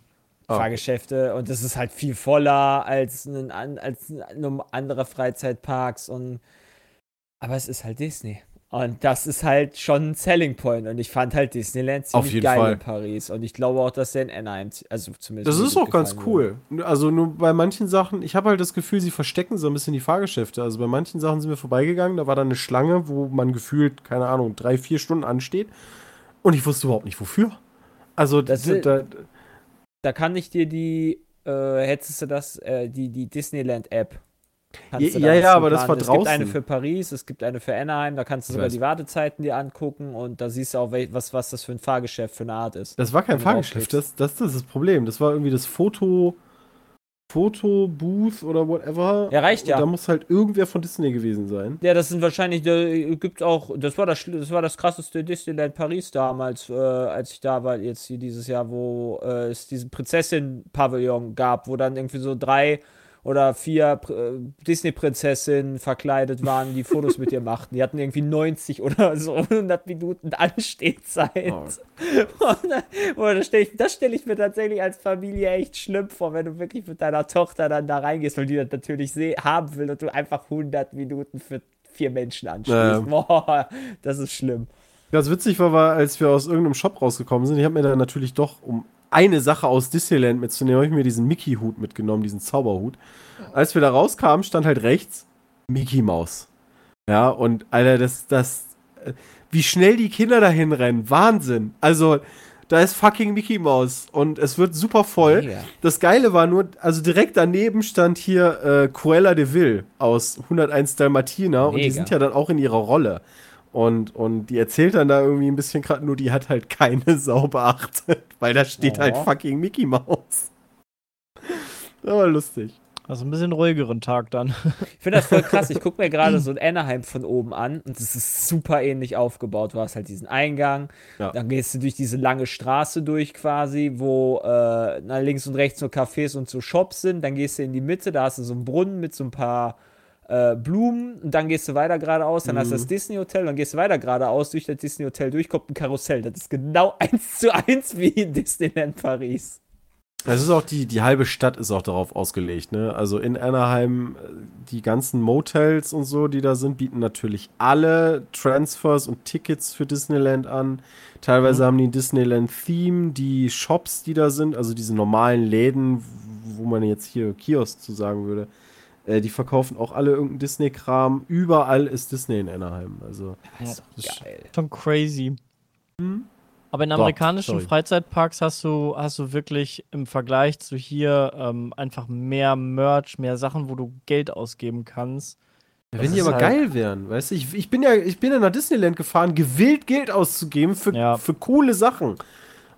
Ah. Fahrgeschäfte und es ist halt viel voller als, ein, als ein- andere Freizeitparks und aber es ist halt Disney. Und das ist halt schon ein Selling Point. Und ich fand halt Disneyland ziemlich Auf jeden geil Fall. in Paris. Und ich glaube auch, dass der in Anaheim, also zumindest. Das ist auch ganz cool. Also nur bei manchen Sachen, ich habe halt das Gefühl, sie verstecken so ein bisschen die Fahrgeschäfte. Also bei manchen Sachen sind wir vorbeigegangen, da war dann eine Schlange, wo man gefühlt, keine Ahnung, drei, vier Stunden ansteht. Und ich wusste überhaupt nicht wofür. Also Das d- ist- da, Da kann ich dir die, äh, hättest du das, äh, die, die Disneyland-App. Kannst Ja, ja, da ja, aber das war Es gibt eine draußen. für Paris, es gibt eine für Anaheim, da kannst du Ich sogar weiß. die Wartezeiten dir angucken und da siehst du auch, was, was das für ein Fahrgeschäft für eine Art ist. das war kein Fahrgeschäft, das, das, das ist das Problem. Das war irgendwie das Foto, Fotobooth oder whatever. Ja, reicht ja. Und da muss halt irgendwer von Disney gewesen sein. Ja, das sind wahrscheinlich, da gibt auch, das war das, das war das krasseste Disneyland Paris damals, äh, als ich da war, jetzt hier dieses Jahr, wo äh, es diesen Prinzessin-Pavillon gab, wo dann irgendwie so drei oder vier äh, Disney-Prinzessinnen verkleidet waren, die Fotos mit ihr machten. Die hatten irgendwie 90 oder so 100 Minuten Anstehzeit. Oh. Und, äh, boah, das stelle ich, das stell ich mir tatsächlich als Familie echt schlimm vor, wenn du wirklich mit deiner Tochter dann da reingehst, weil die das natürlich seh haben will und du einfach 100 Minuten für vier Menschen anstehst. Boah, das ist schlimm. Ganz witzig war, war, als wir aus irgendeinem Shop rausgekommen sind, ich habe mir dann natürlich doch, um eine Sache aus Disneyland mitzunehmen, habe ich mir diesen Mickey-Hut mitgenommen, diesen Zauberhut. Als wir da rauskamen, stand halt rechts Mickey Maus. Ja, und Alter, das, das, äh, wie schnell die Kinder dahin rennen. Wahnsinn. Also, da ist fucking Mickey Mouse und es wird super voll. Mega. Das Geile war nur, also direkt daneben stand hier äh, Cruella de Vil aus 101 Dalmatiner und die Mega. sind ja dann auch in ihrer Rolle. Und, und die erzählt dann da irgendwie ein bisschen gerade, nur die hat halt keine Sau beachtet, weil da steht Oh. halt fucking Mickey Mouse. Aber lustig. Also ein bisschen ruhigeren Tag dann. Ich finde das voll krass. Ich gucke mir gerade so ein Anaheim von oben an und es ist super ähnlich aufgebaut. Du hast halt diesen Eingang, Ja. dann gehst du durch diese lange Straße durch quasi, wo äh, na, links und rechts nur Cafés und so Shops sind. Dann gehst du in die Mitte, da hast du so einen Brunnen mit so ein paar äh, Blumen und dann gehst du weiter geradeaus, dann hast du das Disney Hotel, dann gehst du weiter geradeaus durch das Disney Hotel durch, kommt ein Karussell. Das ist genau eins zu eins wie in Disneyland Paris. Es ist auch die, die halbe Stadt ist auch darauf ausgelegt, ne? Also in Anaheim, äh, die ganzen Motels und so, die da sind, bieten natürlich alle Transfers und Tickets für Disneyland an. Teilweise haben die ein Disneyland-Theme, die Shops, die da sind, also diese normalen Läden, wo man jetzt hier Kiosk zu sagen würde, äh, die verkaufen auch alle irgendeinen Disney-Kram. Überall ist Disney in Anaheim. Also, Das ist das doch geil. Schon crazy. Aber in amerikanischen sorry. Freizeitparks hast du, hast du wirklich im Vergleich zu hier ähm, einfach mehr Merch, mehr Sachen, wo du Geld ausgeben kannst. Ja, wenn die ist aber halt- geil wären, weißt du, ich, ich bin ja, ich bin ja nach Disneyland gefahren, gewillt Geld auszugeben für, Ja. für coole Sachen.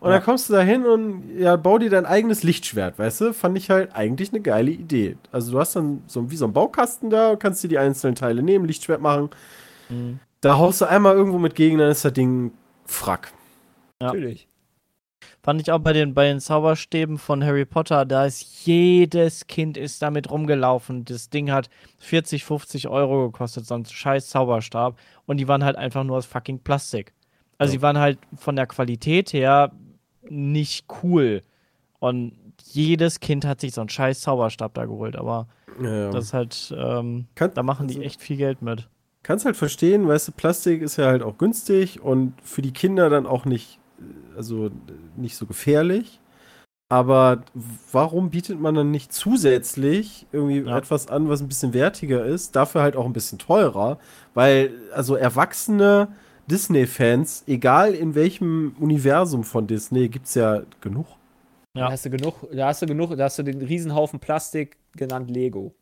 Und Ja. dann kommst du da hin und ja, bau dir dein eigenes Lichtschwert, weißt du? Fand ich halt eigentlich eine geile Idee. Also du hast dann so wie so einen Baukasten da, kannst dir die einzelnen Teile nehmen, Lichtschwert machen. Mhm. Da haust du einmal irgendwo mit gegen, dann ist das Ding frack. Ja. Natürlich. Fand ich auch bei den, bei den Zauberstäben von Harry Potter, da ist jedes Kind ist damit rumgelaufen. Das Ding hat 40, 50 Euro gekostet, so ein scheiß Zauberstab. Und die waren halt einfach nur aus fucking Plastik. Also die waren halt von der Qualität her nicht cool. Und jedes Kind hat sich so einen scheiß Zauberstab da geholt. Aber Ja, das ist halt, ähm, Kann- da machen die also- echt viel Geld mit. kannst halt verstehen, weißt du, Plastik ist ja halt auch günstig und für die Kinder dann auch nicht, äh, also äh, nicht so gefährlich. Aber warum bietet man dann nicht zusätzlich irgendwie Ja. etwas an, was ein bisschen wertiger ist, dafür halt auch ein bisschen teurer? Weil, also erwachsene Disney-Fans, egal in welchem Universum von Disney, gibt es ja genug. Ja. Da hast du genug, da hast du genug, da hast du den Riesenhaufen Plastik genannt Lego.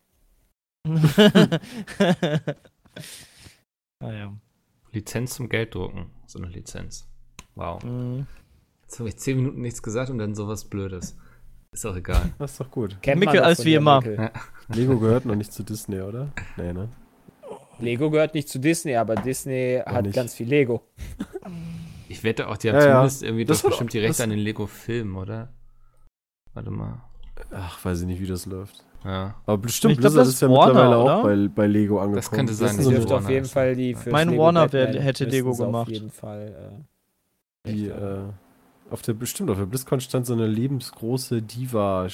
naja. Lizenz zum Gelddrucken. So eine Lizenz. Wow. Mhm. Jetzt habe ich zehn Minuten nichts gesagt und dann sowas Blödes. Ist auch egal. Das ist doch gut. Kennt Mickel, doch alles von wie immer. Mickel. Lego gehört noch nicht zu Disney, oder? Nee, ne? Lego gehört nicht zu Disney, aber Disney hat nicht. ganz viel Lego. Ich wette auch, die haben Ja, ja. zumindest irgendwie Das doch bestimmt die Rechte das- an den Lego-Filmen, oder? Warte mal. Ach, weiß ich nicht, wie das läuft. Ja. Aber bestimmt, Ich glaub, Blizzard das ist ja Warner, mittlerweile oder? auch bei, bei Lego angekommen. Das könnte sein, eine- dürfte auf jeden ist. Fall die für Mein Warner wär- hätte Lego gemacht. Auf jeden Fall. Äh, Die, Echt, äh, auf der, bestimmt, auf der BlizzCon stand so eine lebensgroße Diva,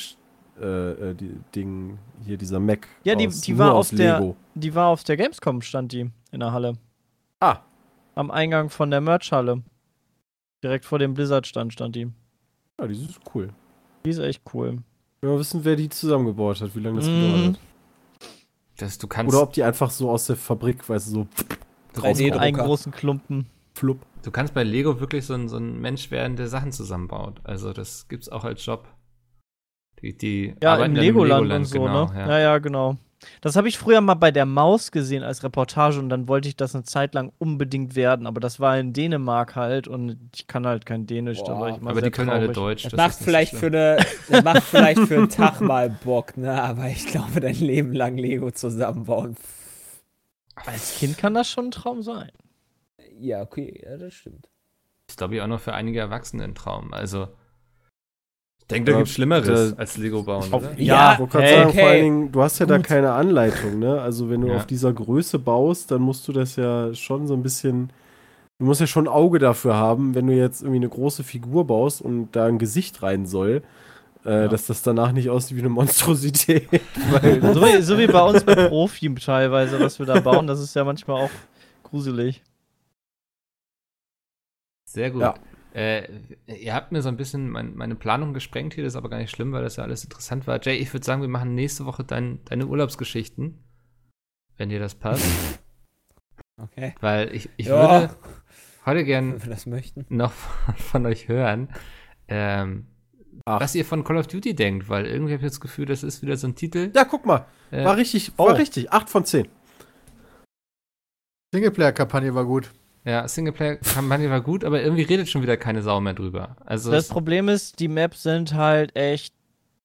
äh, äh, die, Ding, hier dieser Mac. Ja, die- aus, die war aus auf der- Lego. Die war auf der Gamescom, stand die in der Halle. Ah. Am Eingang von der Merch-Halle. Direkt vor dem Blizzard-Stand stand die. Ja, die ist cool. Die ist echt cool. Wir wollen wissen, wer die zusammengebaut hat, wie lange das Mhm. gedauert hat. Das, du kannst, Oder ob die einfach so aus der Fabrik, weißt du, so du, Drei kannst, D- Einen Drucker. großen Klumpen. flupp. du kannst bei Lego wirklich so ein, so ein Mensch werden, der Sachen zusammenbaut. Also das gibt's auch als Job. Die, die Ja, arbeiten im dann Legoland, und so, genau, ne? Ja. Ja. ja, genau. Das habe ich früher mal bei der Maus gesehen als Reportage und dann wollte ich das eine Zeit lang unbedingt werden, aber das war in Dänemark halt und ich kann halt kein Dänisch, da Boah, war ich immer Aber die können alle traurig. Deutsch. Das, das macht vielleicht so für eine, das macht vielleicht für einen Tag mal Bock, ne? Aber ich glaube, dein Leben lang Lego zusammenbauen. Als Kind kann das schon ein Traum sein. Ja, okay, ja, das stimmt. ist, glaube ich, auch noch für einige Erwachsene ein Traum. Also, denke, da Aber gibt's Schlimmeres da- als Lego bauen, Auf- oder? Ja, Ich wollte gerade hey, sagen, okay. vor allen Dingen, du hast ja da Gut. keine Anleitung, ne? Also wenn du Ja. auf dieser Größe baust, dann musst du das ja schon so ein bisschen. Du musst ja schon ein Auge dafür haben, wenn du jetzt irgendwie eine große Figur baust und da ein Gesicht rein soll, äh, dass das danach nicht aussieht wie eine Monstrosität. So wie, so wie bei uns bei Profi teilweise, was wir da bauen, das ist ja manchmal auch gruselig. Sehr gut. Ja. Äh, ihr habt mir so ein bisschen mein, meine Planung gesprengt hier, das ist aber gar nicht schlimm, weil das ja alles interessant war. Jay, ich würde sagen, wir machen nächste Woche dein, deine Urlaubsgeschichten, wenn dir das passt. Okay. Weil ich, ich würde, heute wenn gern wir das möchten. noch von, von euch hören, ähm, was ihr von Call of Duty denkt, weil irgendwie habe ich das Gefühl, das ist wieder so ein Titel. Ja, guck mal. äh, War richtig, oh. war richtig. 8 von 10. Singleplayer-Kampagne war gut. Ja, Singleplayer-Kampagne war gut, aber irgendwie redet schon wieder keine Sau mehr drüber. Also Das Problem ist, die Maps sind halt echt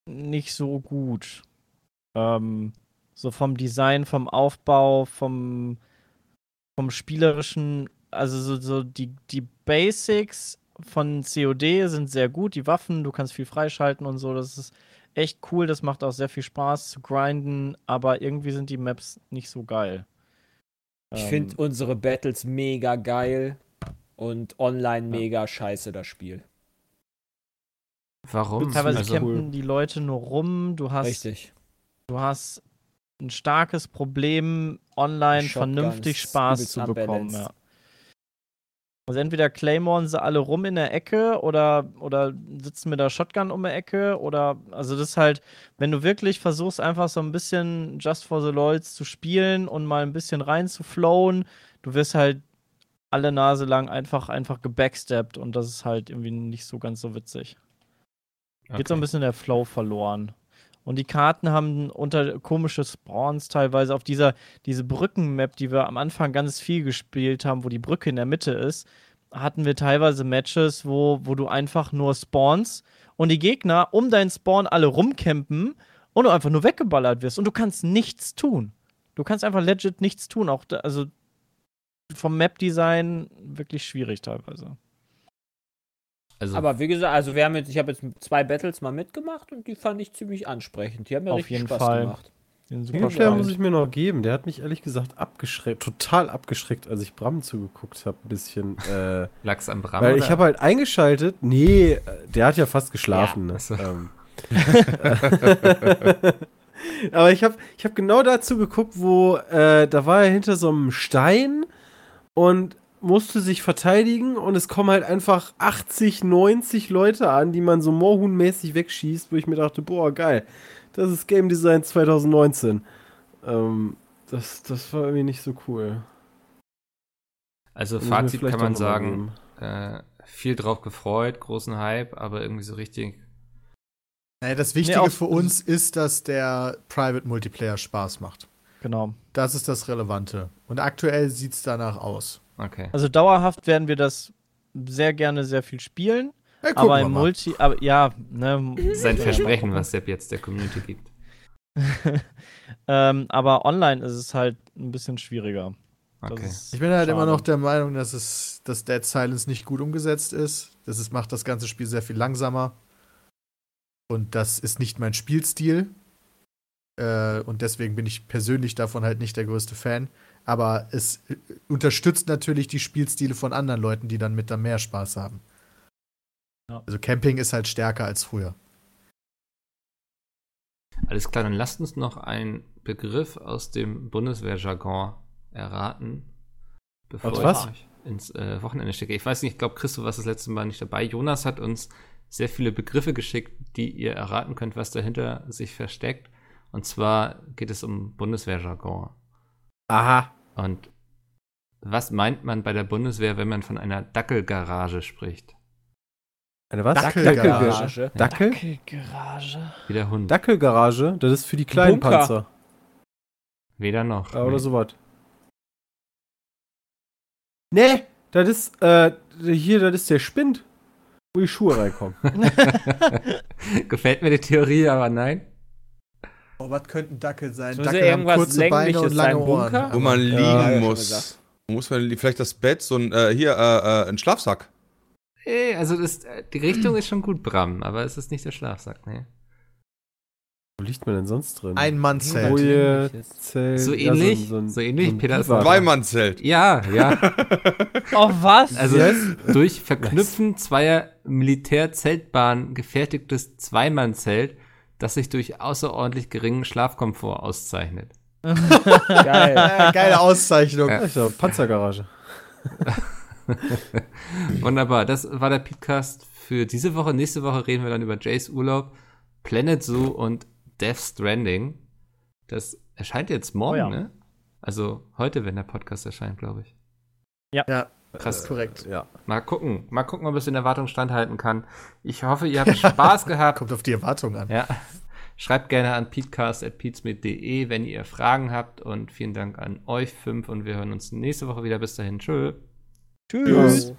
nicht so gut. Ähm, so vom Design, vom Aufbau, vom, vom spielerischen, also so, so die, die Basics von COD sind sehr gut. Die Waffen, du kannst viel freischalten und so. Das ist echt cool. Das macht auch sehr viel Spaß zu grinden, aber irgendwie sind die Maps nicht so geil. Ich Ähm, finde unsere Battles mega geil und online Ja. mega scheiße, das Spiel. warum? teilweise Also, campen die Leute nur rum. Du hast Richtig. du hast ein starkes Problem, online Shotguns, vernünftig Spaß zu bekommen. Ja. Also entweder Claymoren sie alle rum in der Ecke oder, oder sitzen mit der Shotgun um die Ecke oder also das ist halt, wenn du wirklich versuchst, einfach so ein bisschen Just for the Lols zu spielen und mal ein bisschen rein zu flowen, du wirst halt alle Nase lang einfach, einfach gebacksteppt und das ist halt irgendwie nicht so ganz so witzig. Geht so ein okay. bisschen der Flow verloren. Und die Karten haben unter komische Spawns teilweise auf dieser diese Brückenmap, die wir am Anfang ganz viel gespielt haben, wo die Brücke in der Mitte ist, hatten wir teilweise Matches, wo, wo du einfach nur spawnst und die Gegner um deinen Spawn alle rumcampen und du einfach nur weggeballert wirst und du kannst nichts tun. Du kannst einfach legit nichts tun. Auch da, also vom Map-Design wirklich schwierig teilweise. Also Aber wie gesagt, also wir haben jetzt, ich habe jetzt zwei Battles mal mitgemacht und die fand ich ziemlich ansprechend. Die haben mir Auf richtig jeden Spaß Fall. gemacht. Den super Singleplayer Spaß. muss ich mir noch geben. Der hat mich ehrlich gesagt abgeschreckt, total abgeschreckt, als ich Bram zugeguckt habe, ein bisschen. Äh, Lachs am Bram. weil oder? ich habe halt eingeschaltet. Nee, der hat ja fast geschlafen. Ja, ne? achso. ähm. Aber ich habe ich hab genau dazu geguckt, wo äh, da war er hinter so einem Stein und musste sich verteidigen und es kommen halt einfach 80, 90 Leute an, die man so Moorhuhn-mäßig wegschießt, wo ich mir dachte, boah, geil, das ist Game Design 2019. Ähm, das, das war irgendwie nicht so cool. also Fazit kann man sagen, äh, viel drauf gefreut, großen Hype, aber irgendwie so richtig. Naja, das Wichtige auch- für uns ist, dass der Private Multiplayer Spaß macht. Genau. Das ist das Relevante. Und aktuell sieht es danach aus. Okay. Also dauerhaft werden wir das sehr gerne sehr viel spielen. Ja, aber im. Multi, aber ja, ne, Sein Versprechen, was Sepp jetzt der Community gibt. ähm, aber online ist es halt ein bisschen schwieriger. Okay. Ich bin halt immer schade. noch der Meinung, dass es, dass Dead Silence nicht gut umgesetzt ist. Das ist, macht das ganze Spiel sehr viel langsamer. Und das ist nicht mein Spielstil. Äh, und deswegen bin ich persönlich davon halt nicht der größte Fan. Aber es äh, unterstützt natürlich die Spielstile von anderen Leuten, die dann mit da mehr Spaß haben. Ja. Also Camping ist halt stärker als früher. Alles klar, dann lasst uns noch einen Begriff aus dem Bundeswehrjargon erraten, bevor ich was? ins äh, Wochenende schicke. Ich weiß nicht, ich glaube, Christoph war das letzte Mal nicht dabei. Jonas hat uns sehr viele Begriffe geschickt, die ihr erraten könnt, was dahinter sich versteckt. Und zwar geht es um Bundeswehrjargon. Aha. Und was meint man bei der Bundeswehr, wenn man von einer Dackelgarage spricht? Eine was? Dackelgarage. Dackel? Garage. Wie der Hund. Dackelgarage? Das ist für die kleinen Bunker. Panzer. Weder noch. Äh, oder sowas. Nee, das ist, äh, hier, das ist der Spind, wo die Schuhe reinkommen. Gefällt mir die Theorie, aber nein. Oh, was könnten Dackel sein? Ja Dackel haben irgendwas kurze Beine Längliches und lange sein, Bunker? Ohren. Wo man Ja, liegen ja, muss. Muss man vielleicht das Bett, so ein, äh, hier, äh, äh, ein Schlafsack. Ey, also das, äh, die Richtung ist schon gut, Bram, aber es ist nicht der Schlafsack, ne? Wo liegt man denn sonst drin? Ein Mann-Zelt. Boje, Zelt. So ja, ähnlich? ein- So ähnlich? ein Peter ist Biwak. Zweimannzelt. Ja, ja. Oh, was? Also durch Verknüpfen zweier Militärzeltbahnen gefertigtes Zweimannzelt, das sich durch außerordentlich geringen Schlafkomfort auszeichnet. Geil. Ja, geile Auszeichnung. Ja. Ja, ist ja Panzergarage. Wunderbar, das war der Podcast für diese Woche. Nächste Woche reden wir dann über Jays Urlaub, Planet Zoo und Death Stranding. Das erscheint jetzt morgen, Oh ja. ne? Also heute, wenn der Podcast erscheint, glaube ich. Ja. Krass. Korrekt. Ja. Mal gucken. Mal gucken, ob es in Erwartung standhalten kann. Ich hoffe, ihr habt Spaß gehabt. Kommt auf die Erwartung an. Ja. Schreibt gerne an peatcast.peatsmit.de, wenn ihr Fragen habt. Und vielen Dank an euch fünf. Und wir hören uns nächste Woche wieder. Bis dahin. Tschö. Tschüss. Ja.